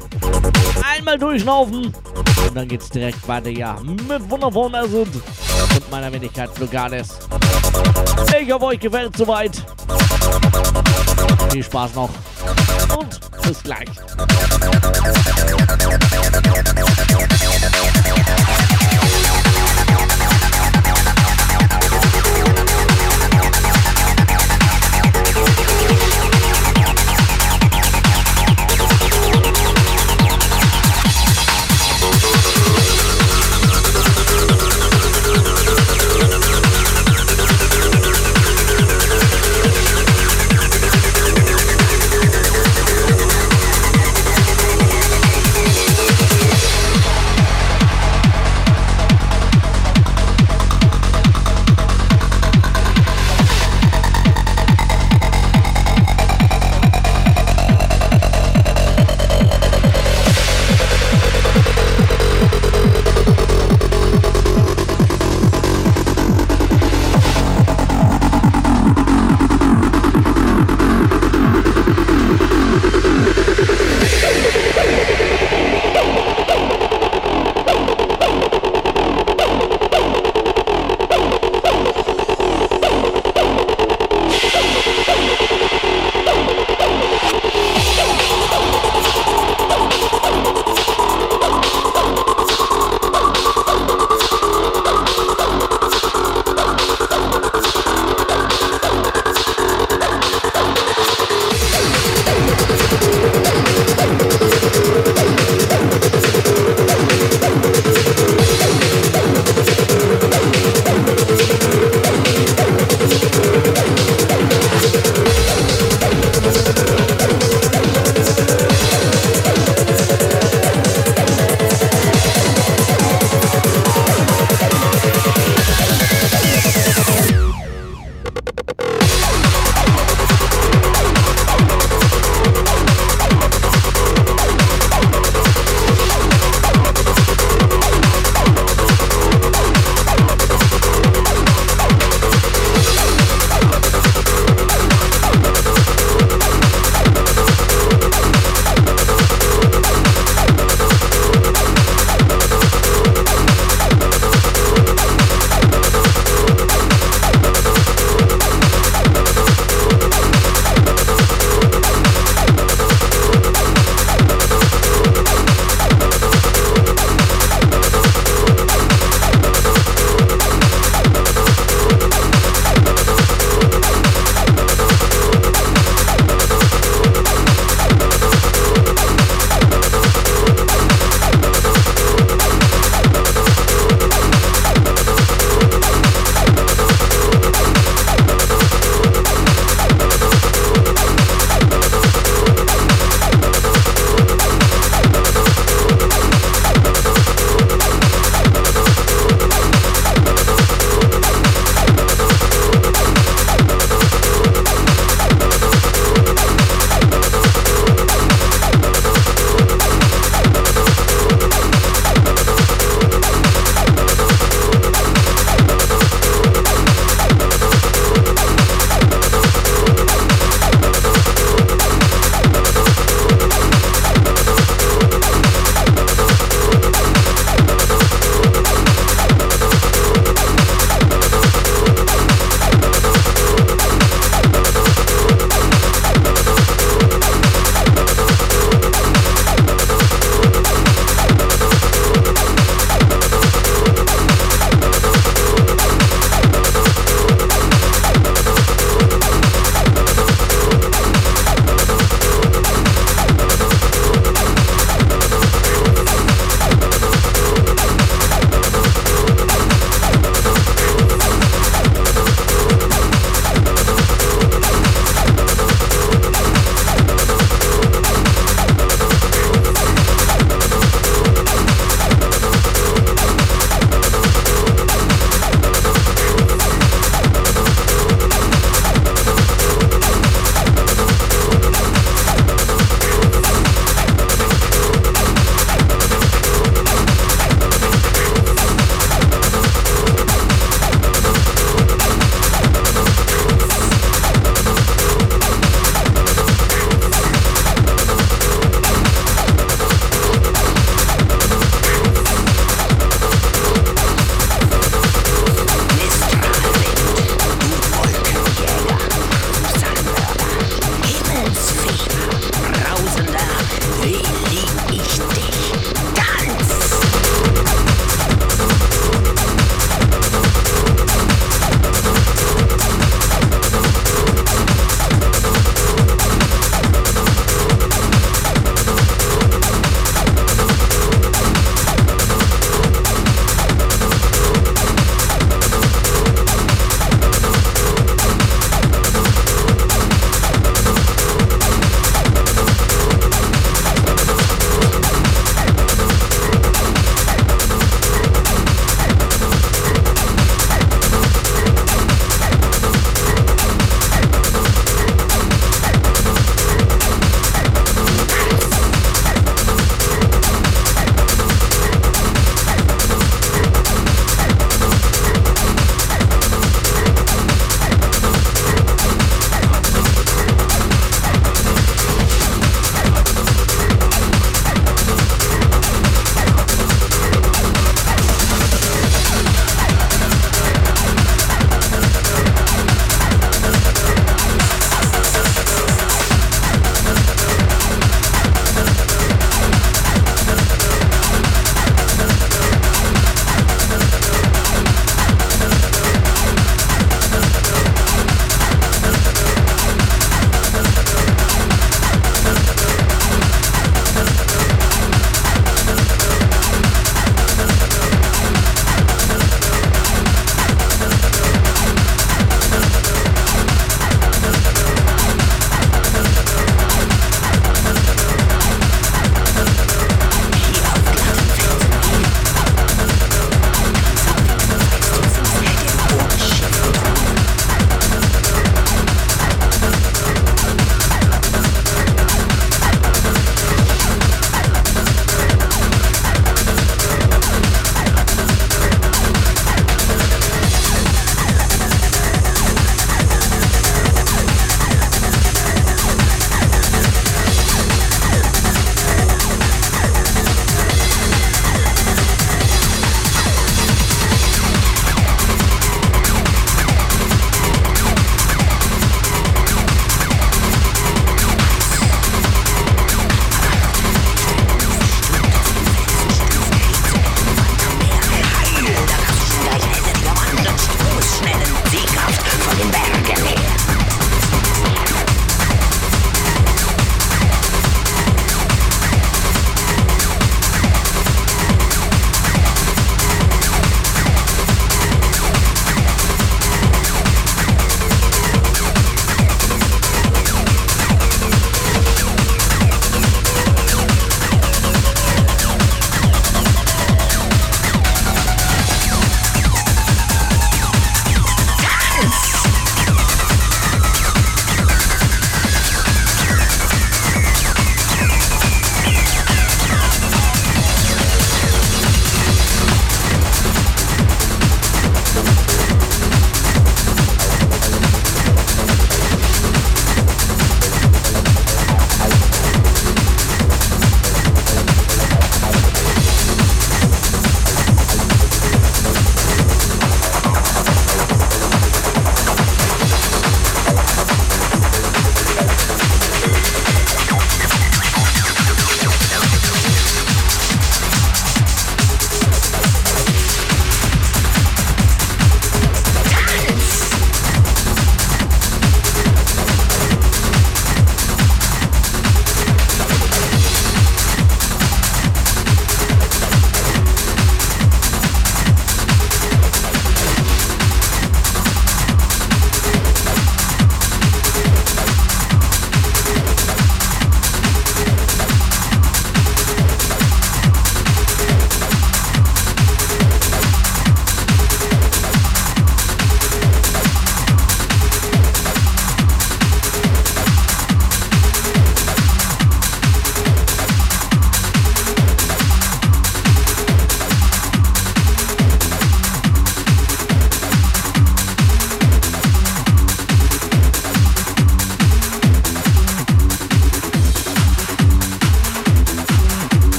Einmal durchschnaufen und dann geht's direkt weiter, ja, mit wundervollen Acid und meiner Wenigkeit Flugades. Ich hoffe, euch gefällt soweit. Viel Spaß noch und bis gleich.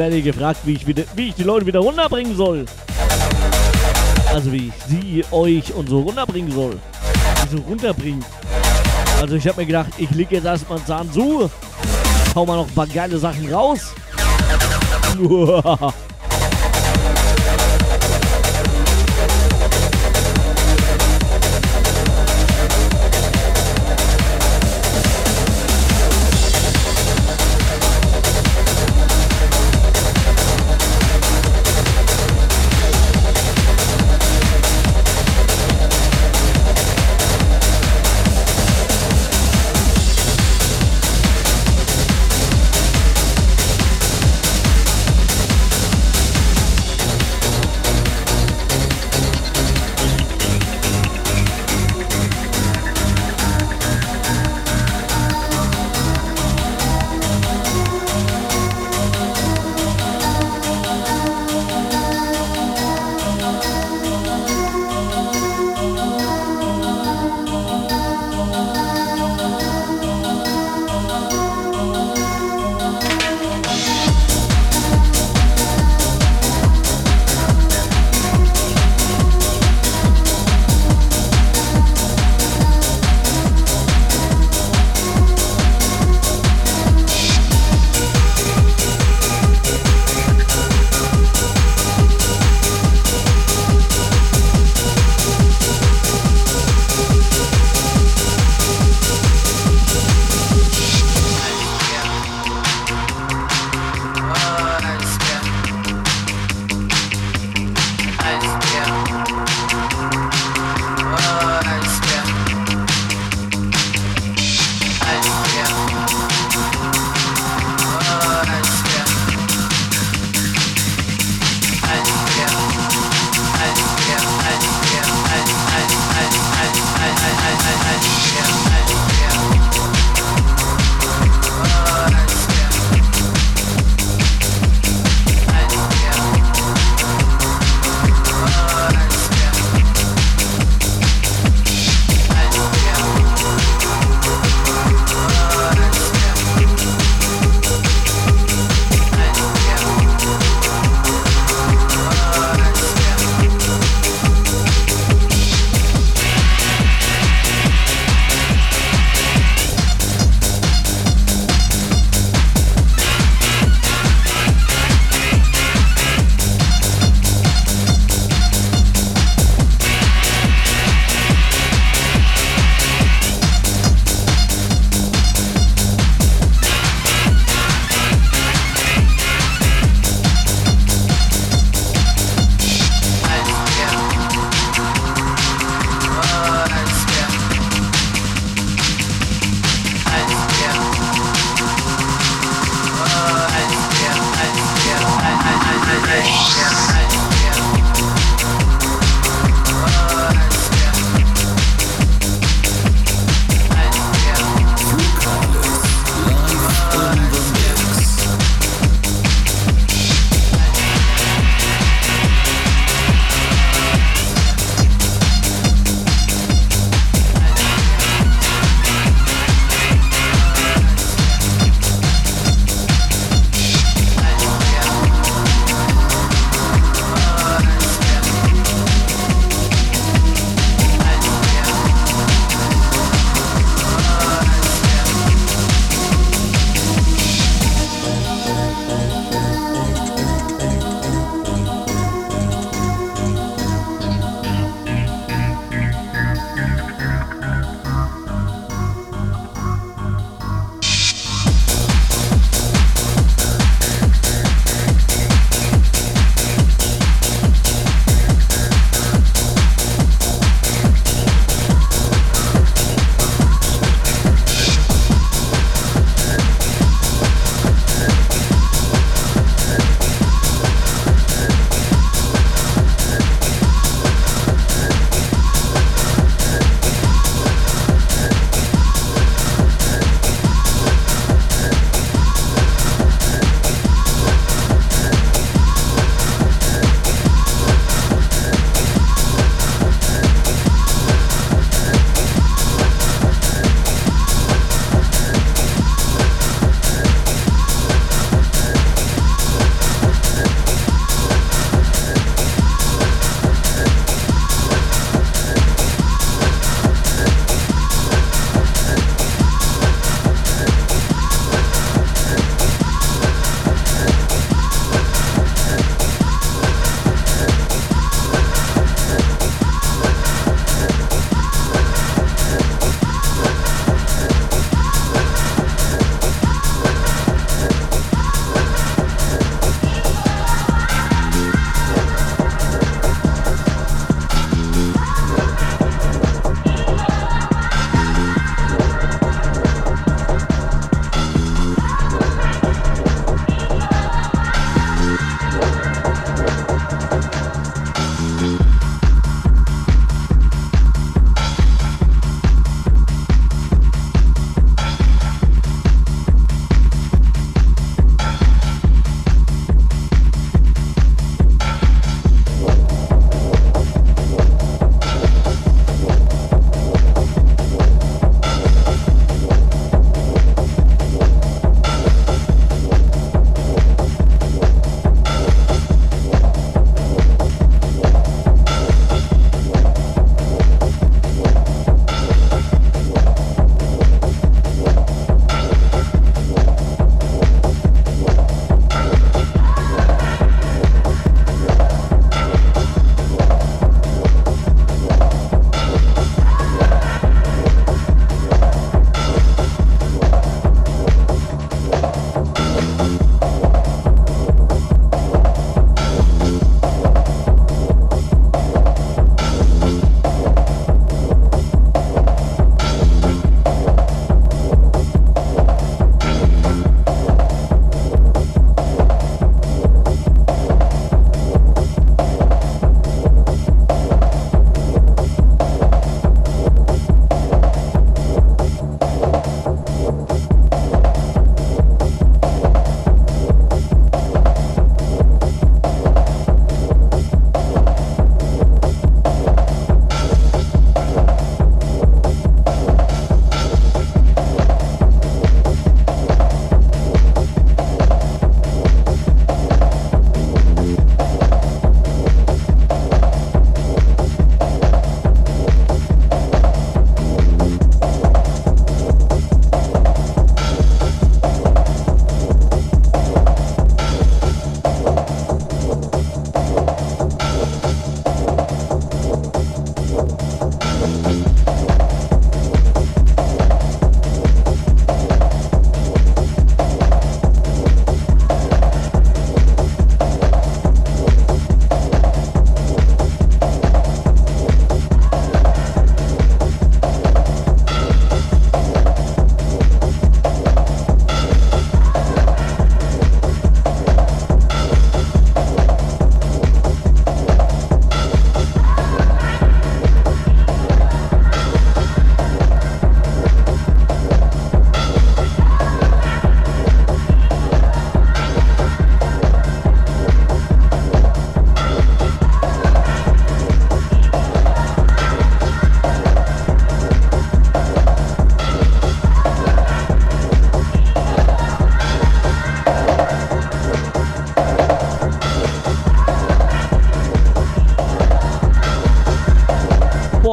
Werde gefragt, wie ich, wieder, wie ich die Leute wieder runterbringen soll. Also wie ich sie, euch und so runterbringen soll. Wie so runterbringen. Also ich habe mir gedacht, ich lege jetzt erstmal einen Zahn zu. Hau mal noch ein paar geile Sachen raus. [laughs]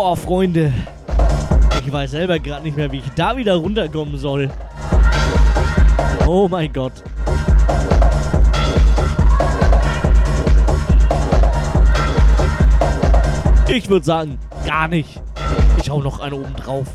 Boah, Freunde. Ich weiß selber gerade nicht mehr, wie ich da wieder runterkommen soll. Oh mein Gott. Ich würde sagen, gar nicht. Ich hau noch einen oben drauf.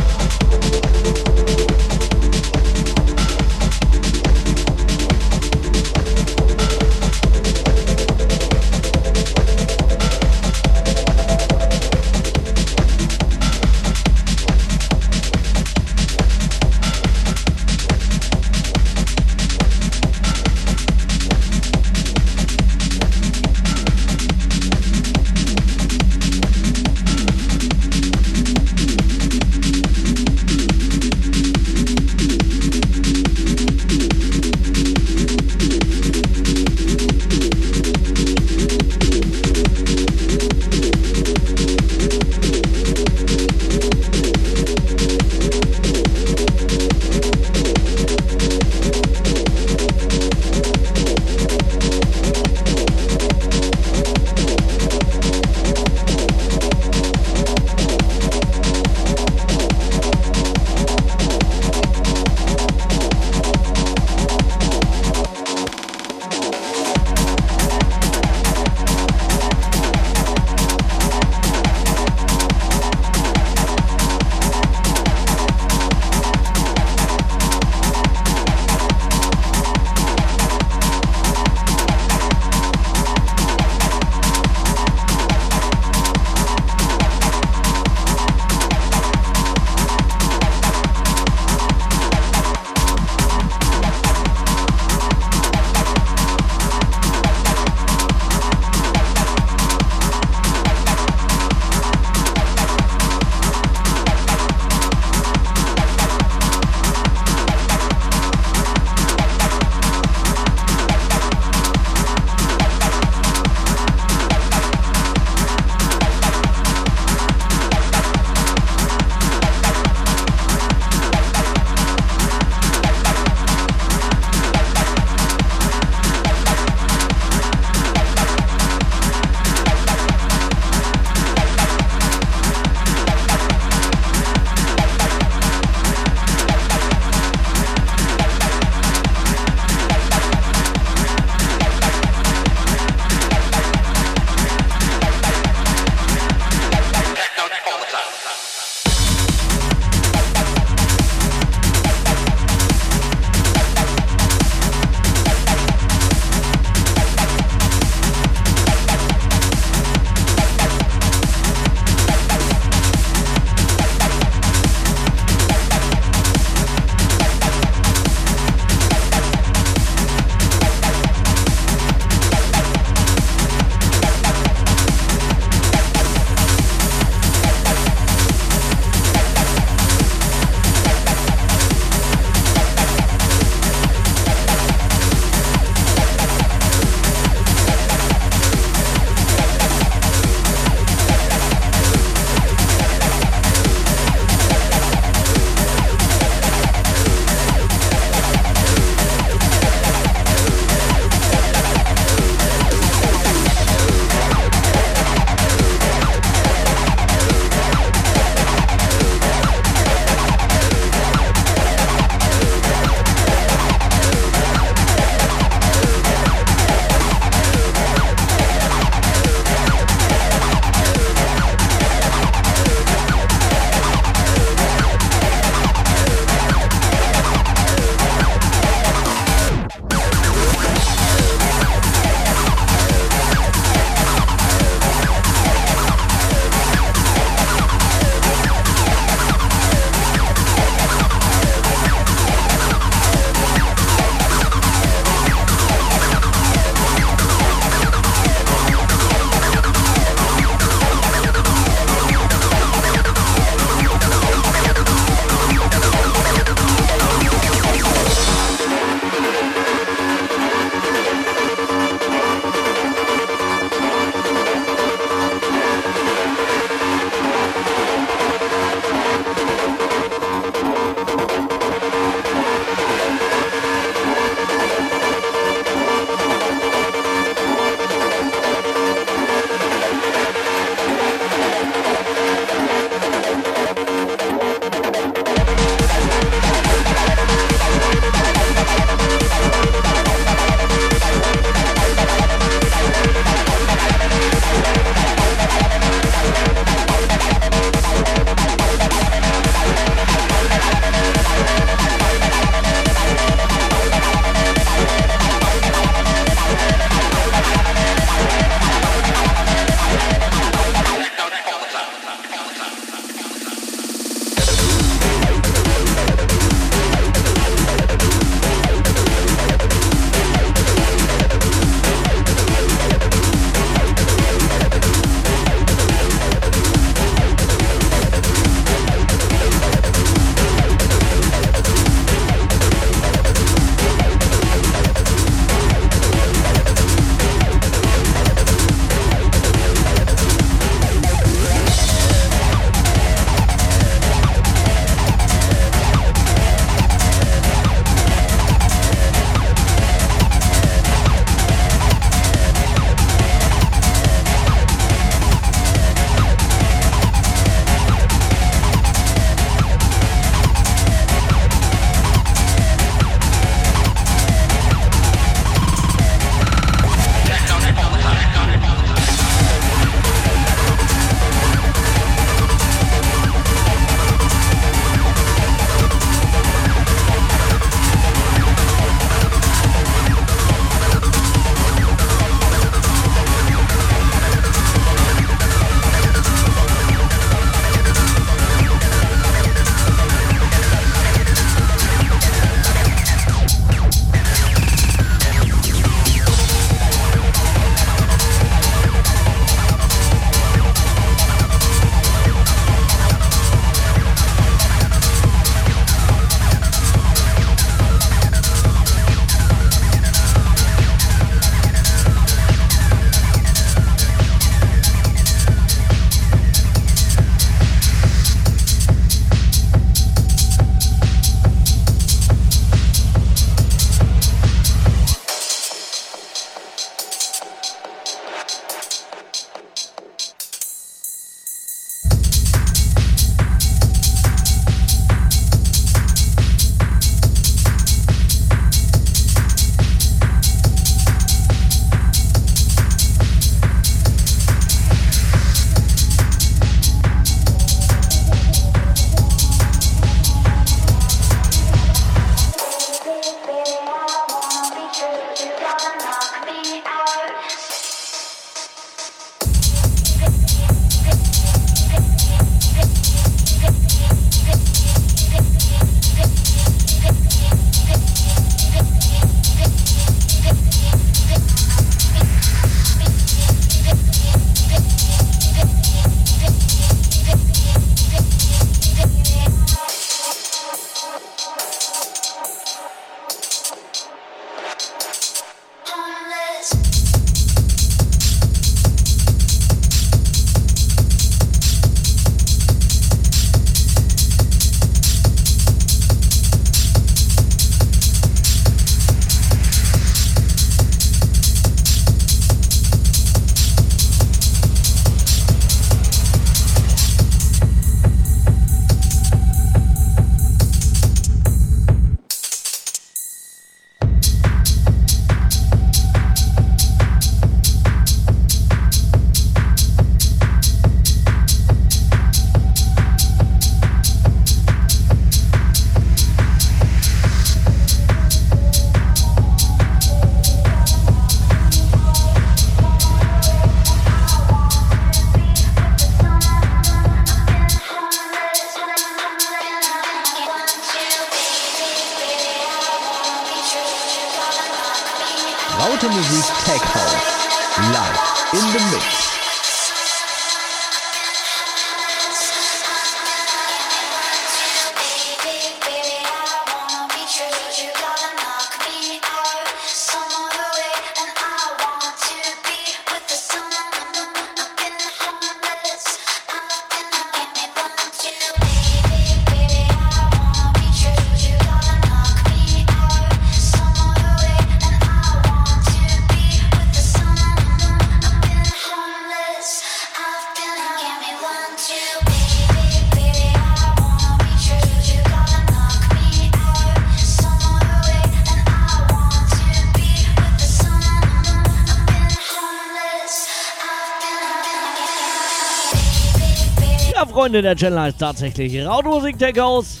Freunde, der Channel heißt tatsächlich Rautmusik Tech House.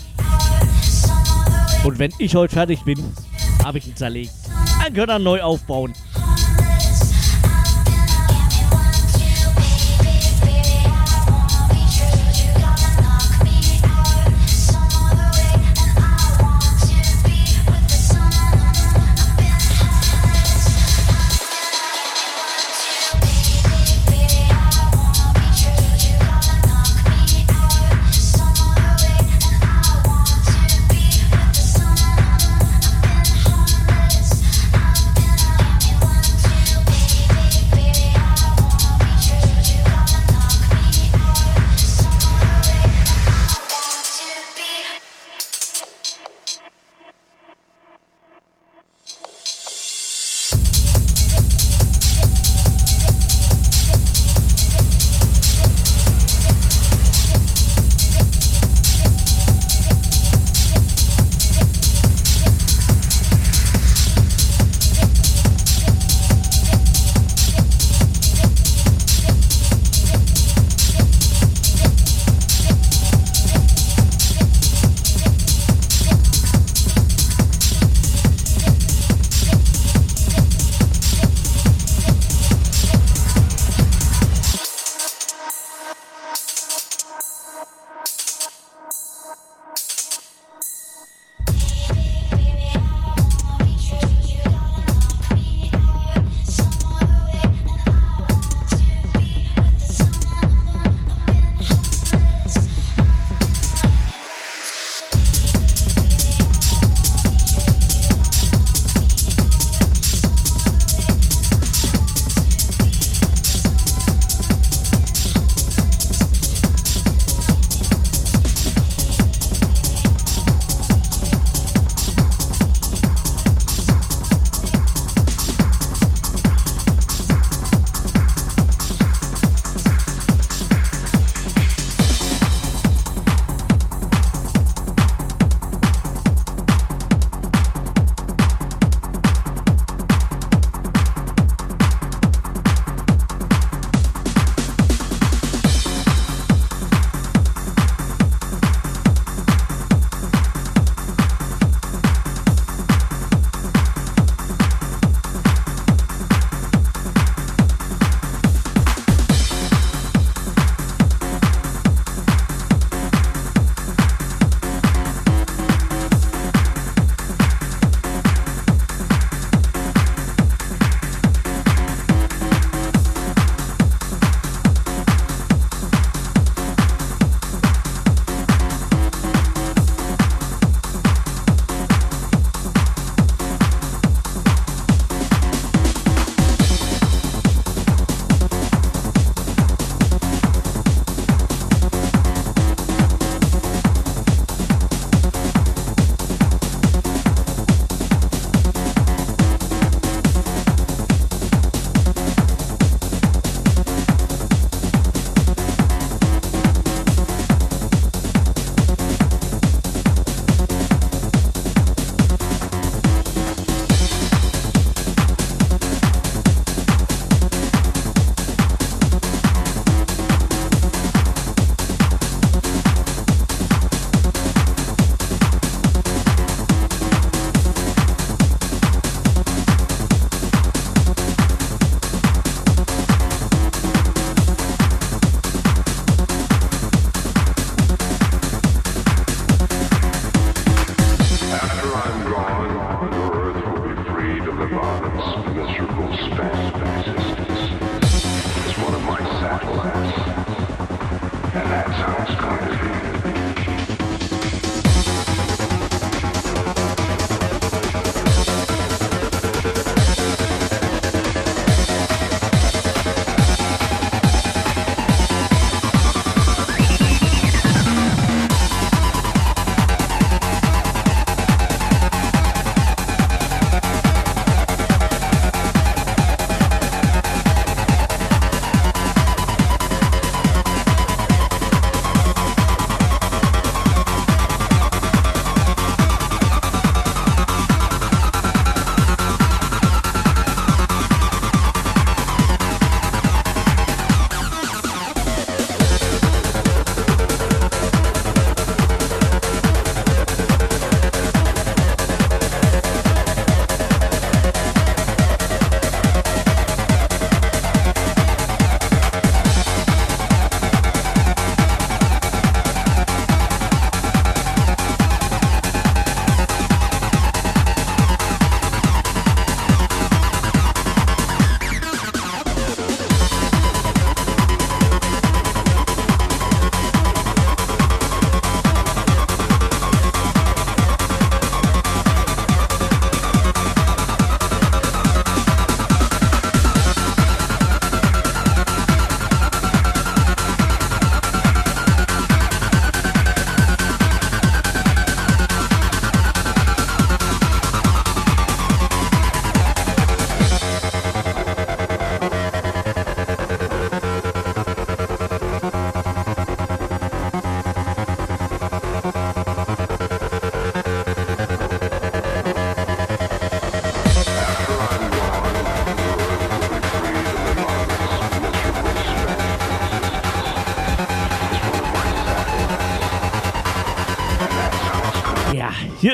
Und wenn ich heute fertig bin, habe ich ihn zerlegt. Können wir neu aufbauen.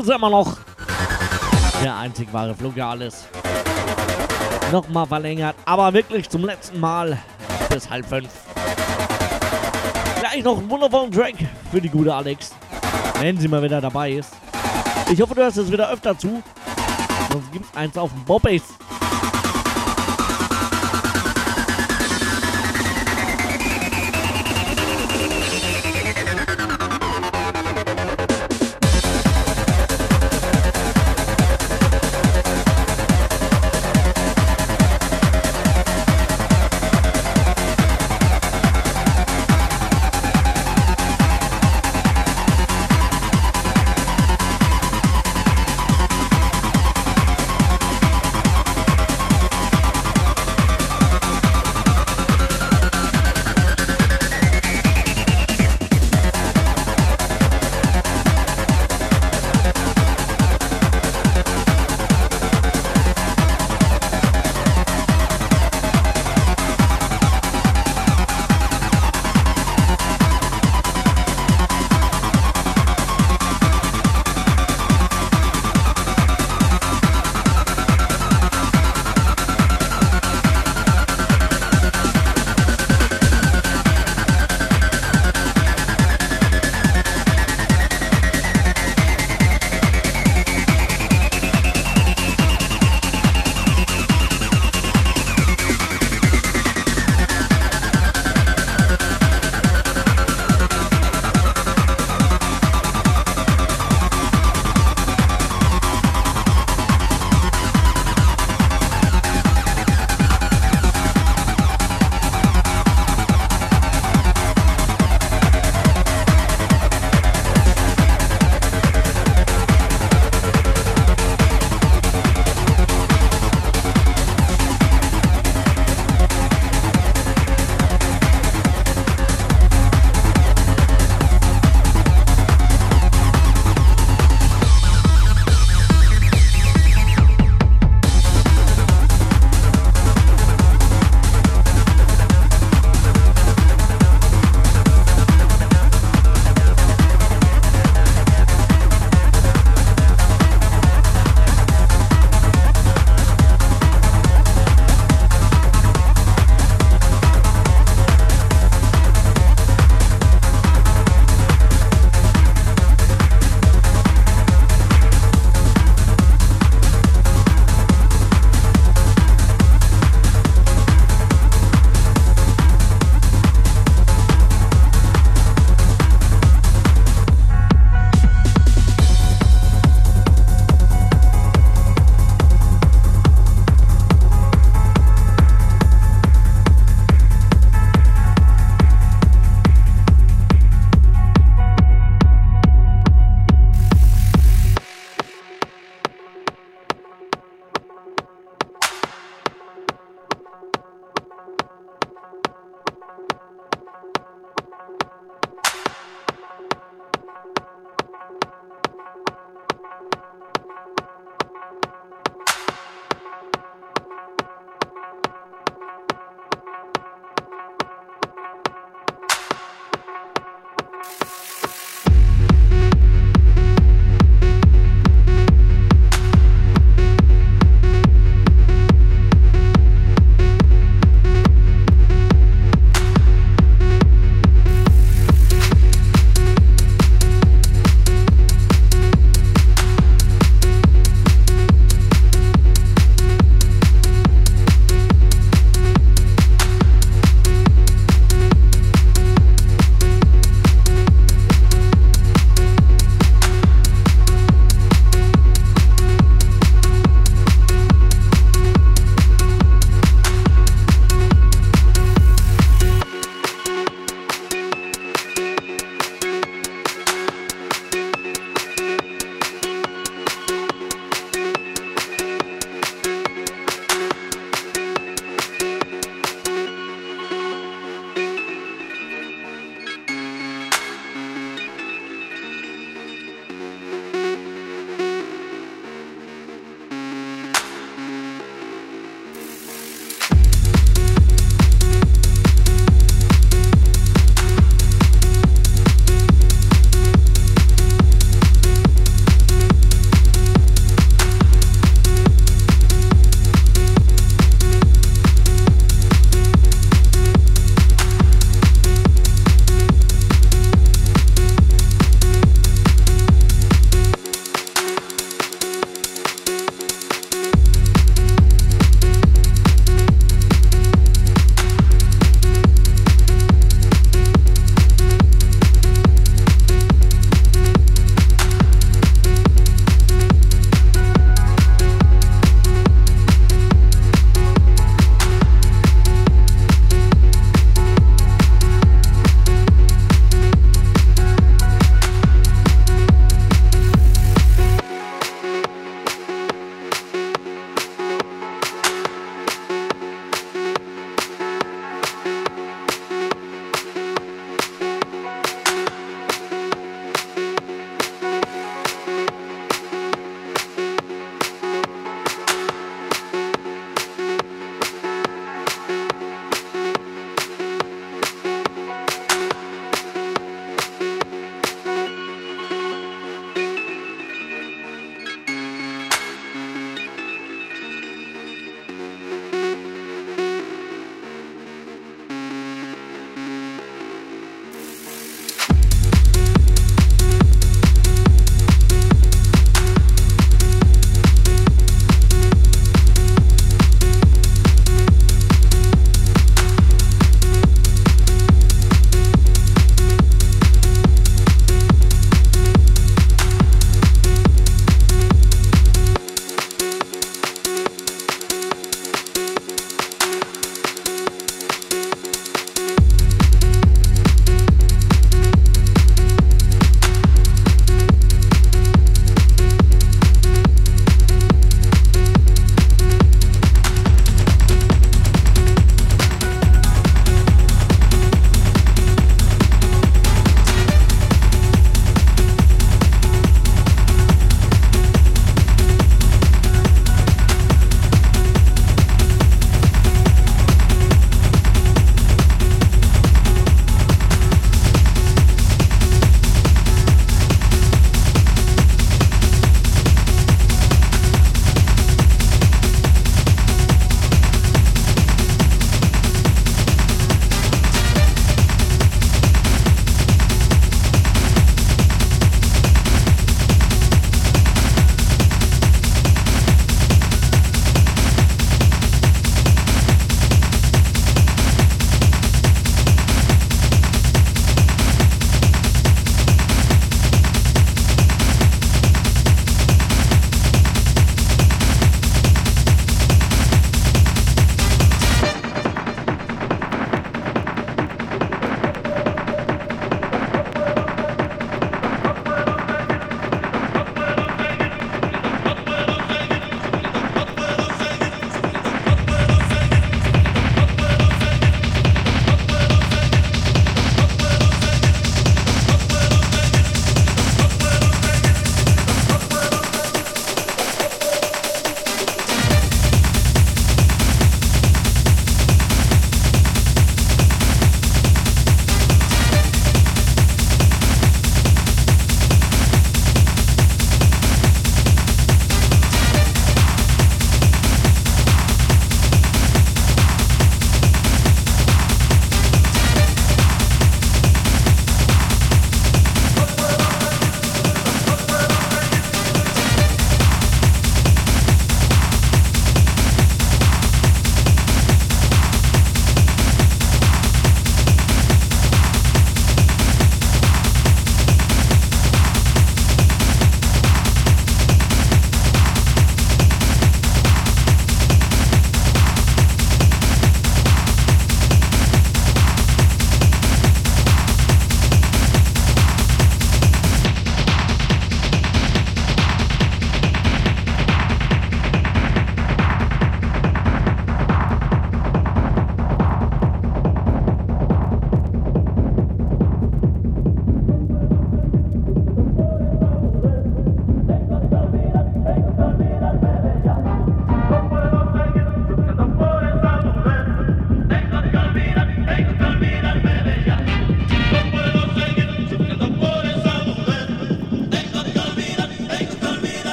Ist er immer noch. Der einzig wahre Flogalis. Nochmal verlängert, aber wirklich zum letzten Mal bis halb fünf. Gleich noch einen wundervollen Track für die gute Alex, wenn sie mal wieder dabei ist. Ich hoffe, du hörst es wieder öfter zu. Sonst gibt's eins auf dem Bobbase.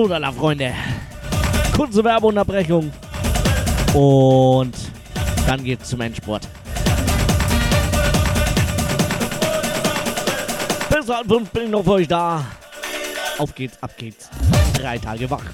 So, dann, Freunde. Kurze Werbeunterbrechung. Und dann geht's zum Endsport. Bis halb fünf bin ich noch für euch da. Auf geht's, ab geht's. Drei Tage wach.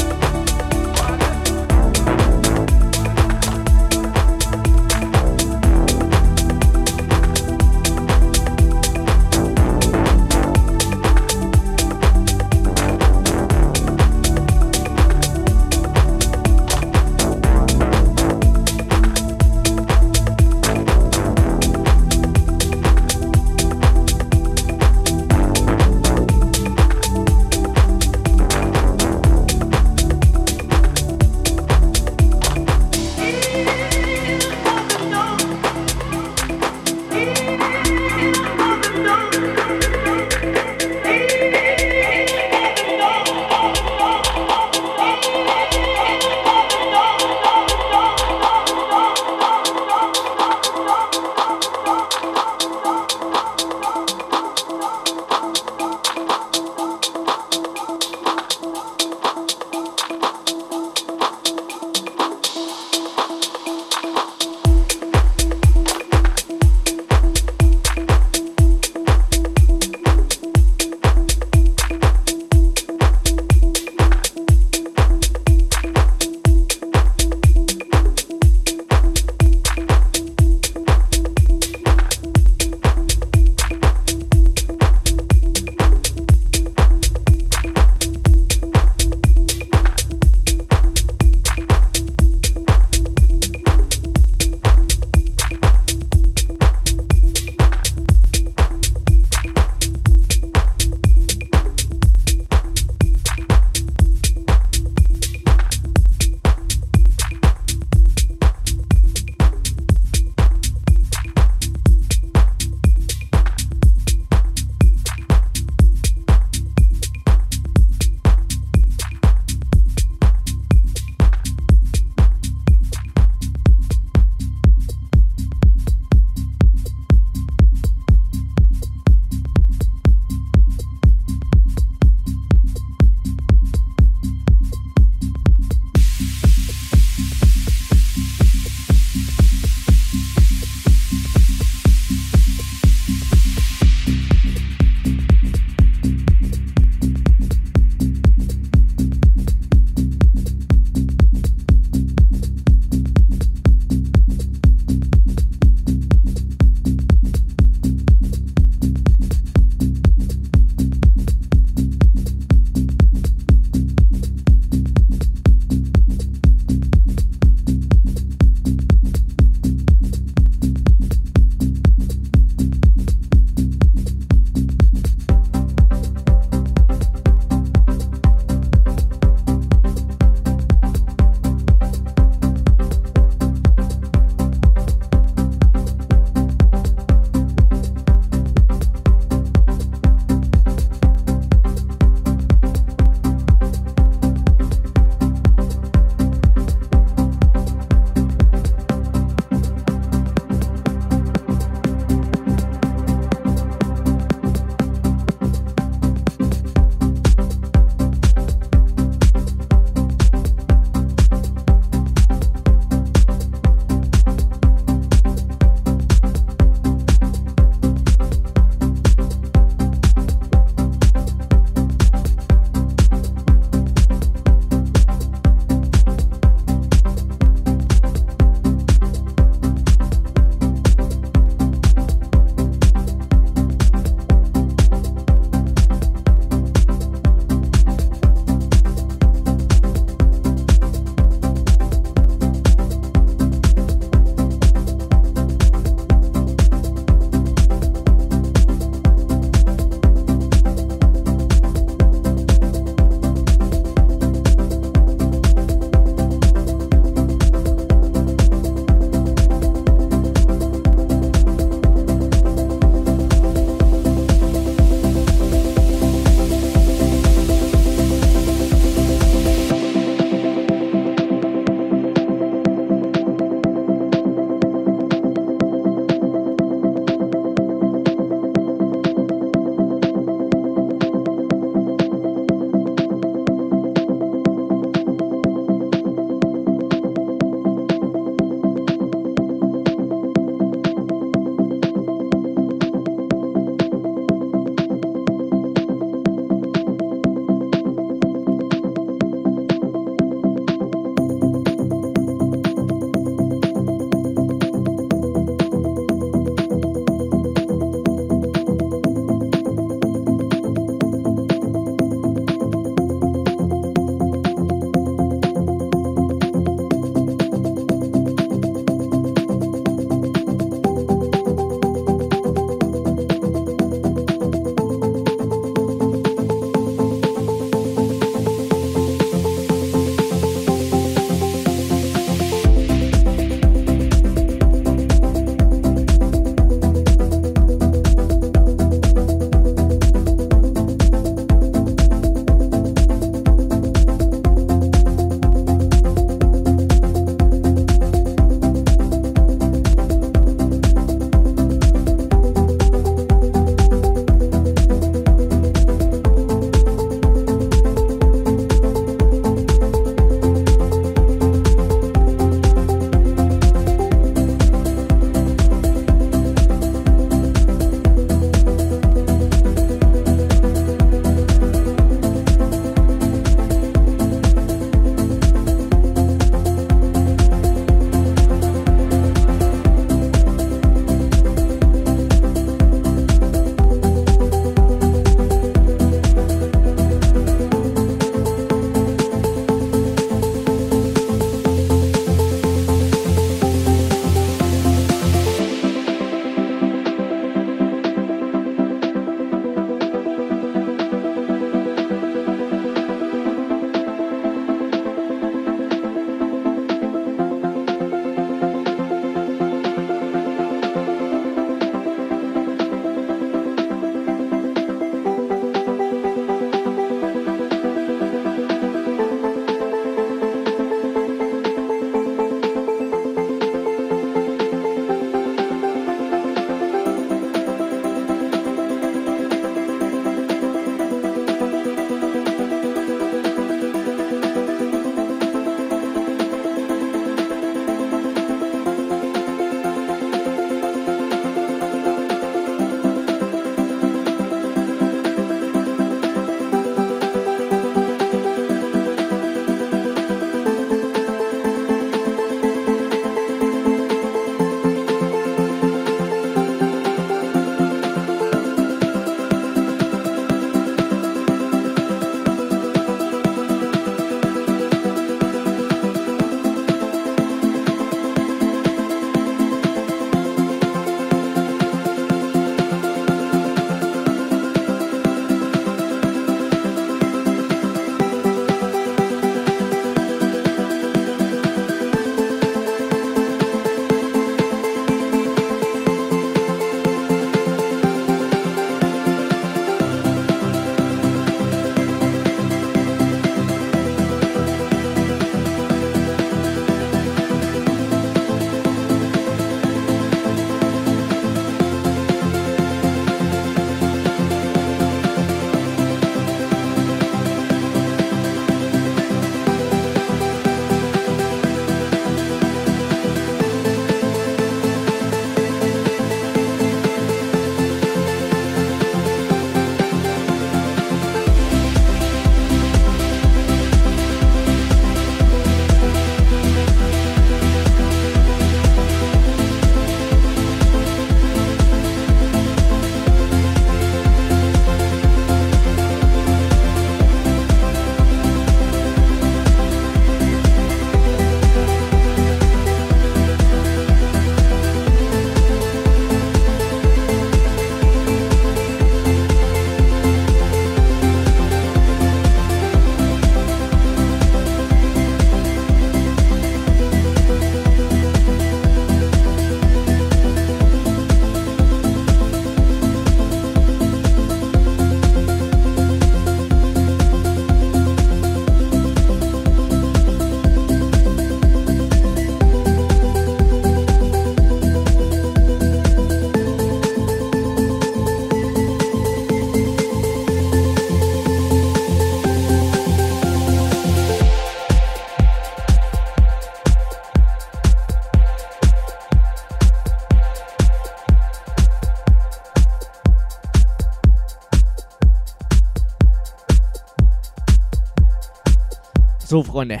So, Freunde,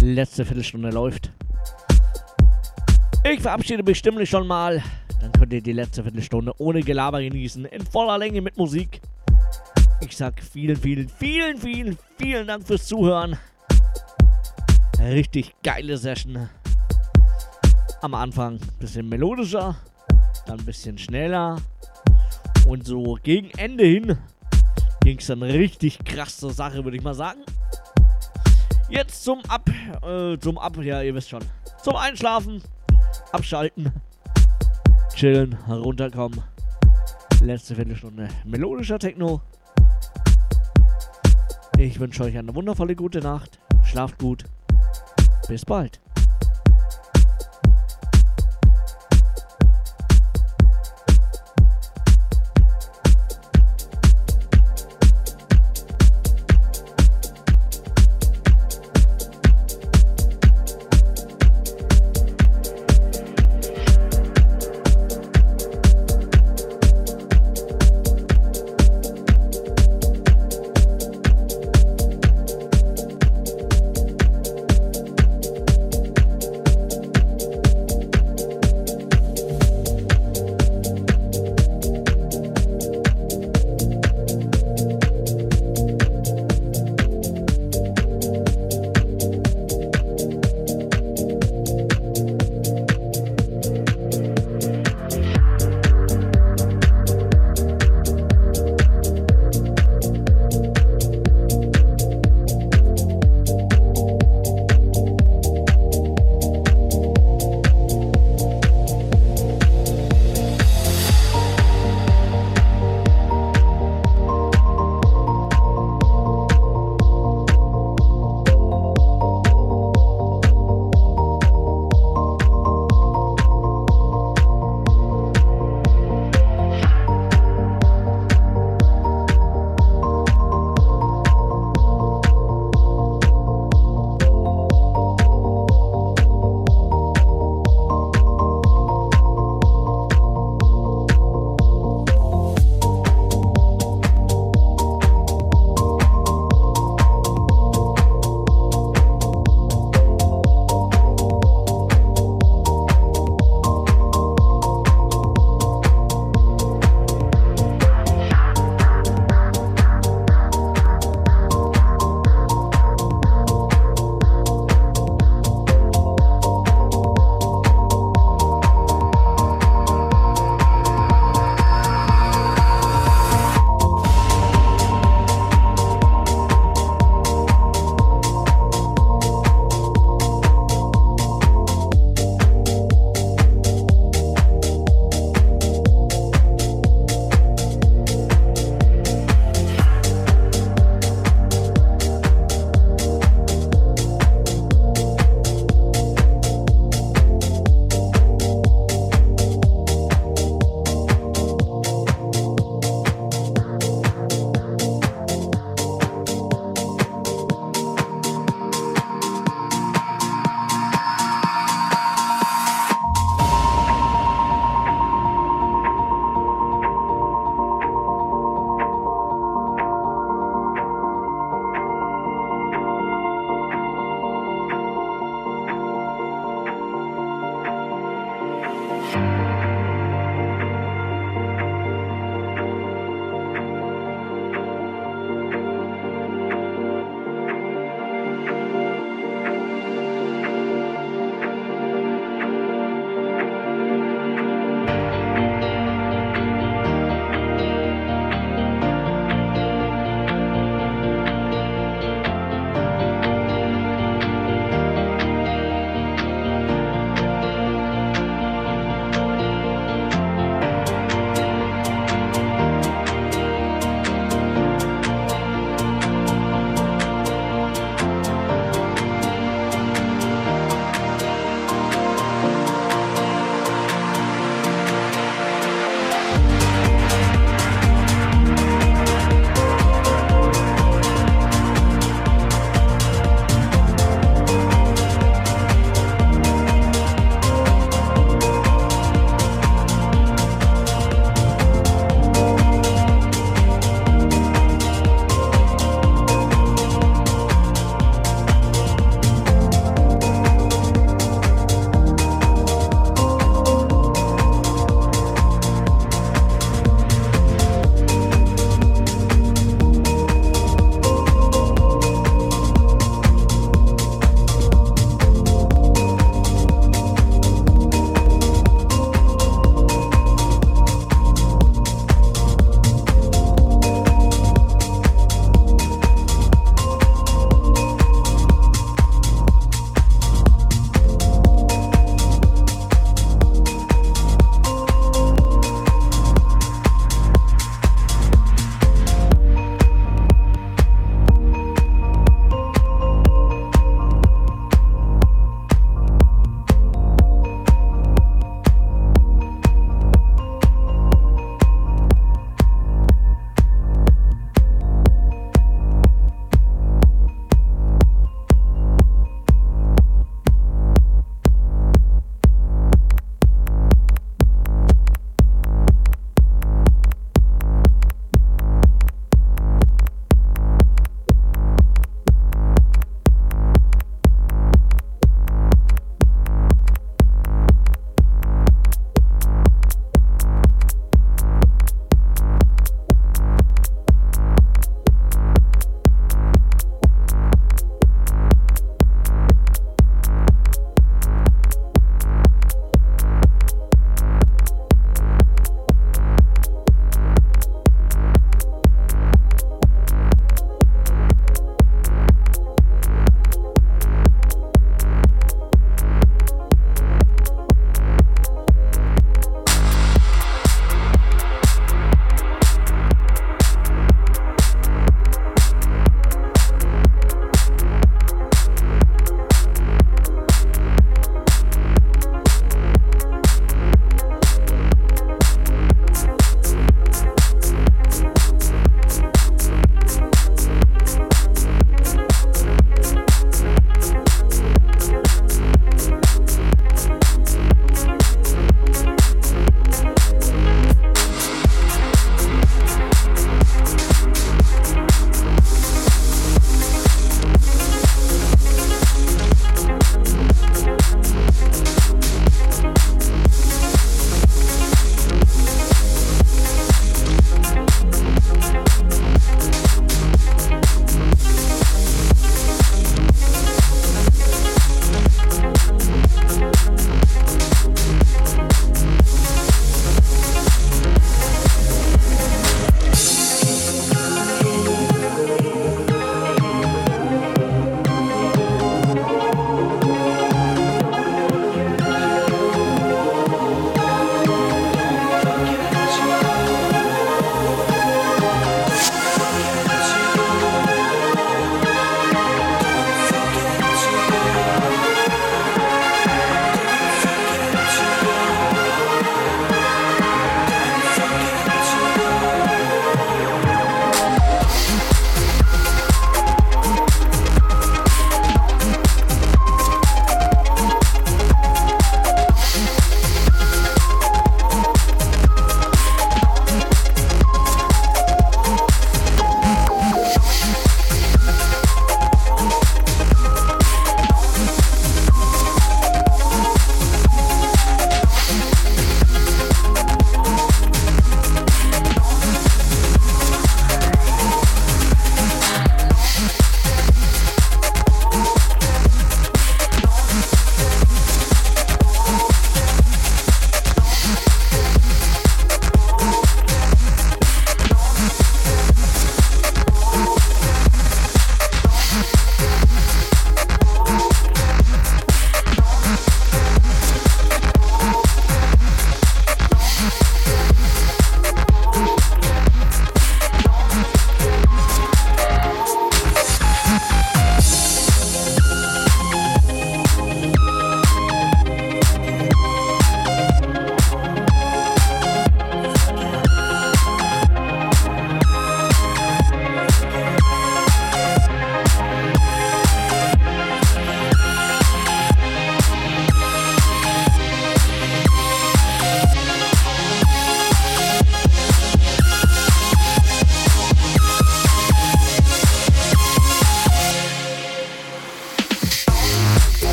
letzte Viertelstunde läuft. Ich verabschiede mich stimmlich schon mal. Dann könnt ihr die letzte Viertelstunde ohne Gelaber genießen, in voller Länge mit Musik. Ich sag vielen, vielen, vielen, vielen, vielen Dank fürs Zuhören. Richtig geile Session. Am Anfang ein bisschen melodischer, dann ein bisschen schneller. Und so gegen Ende hin ging es dann richtig krass zur Sache, würde ich mal sagen. Zum Ab, äh, zum Ab, ja, ihr wisst schon. Zum Einschlafen, abschalten, chillen, runterkommen. Letzte Viertelstunde melodischer Techno. Ich wünsche euch eine wundervolle gute Nacht. Schlaft gut. Bis bald.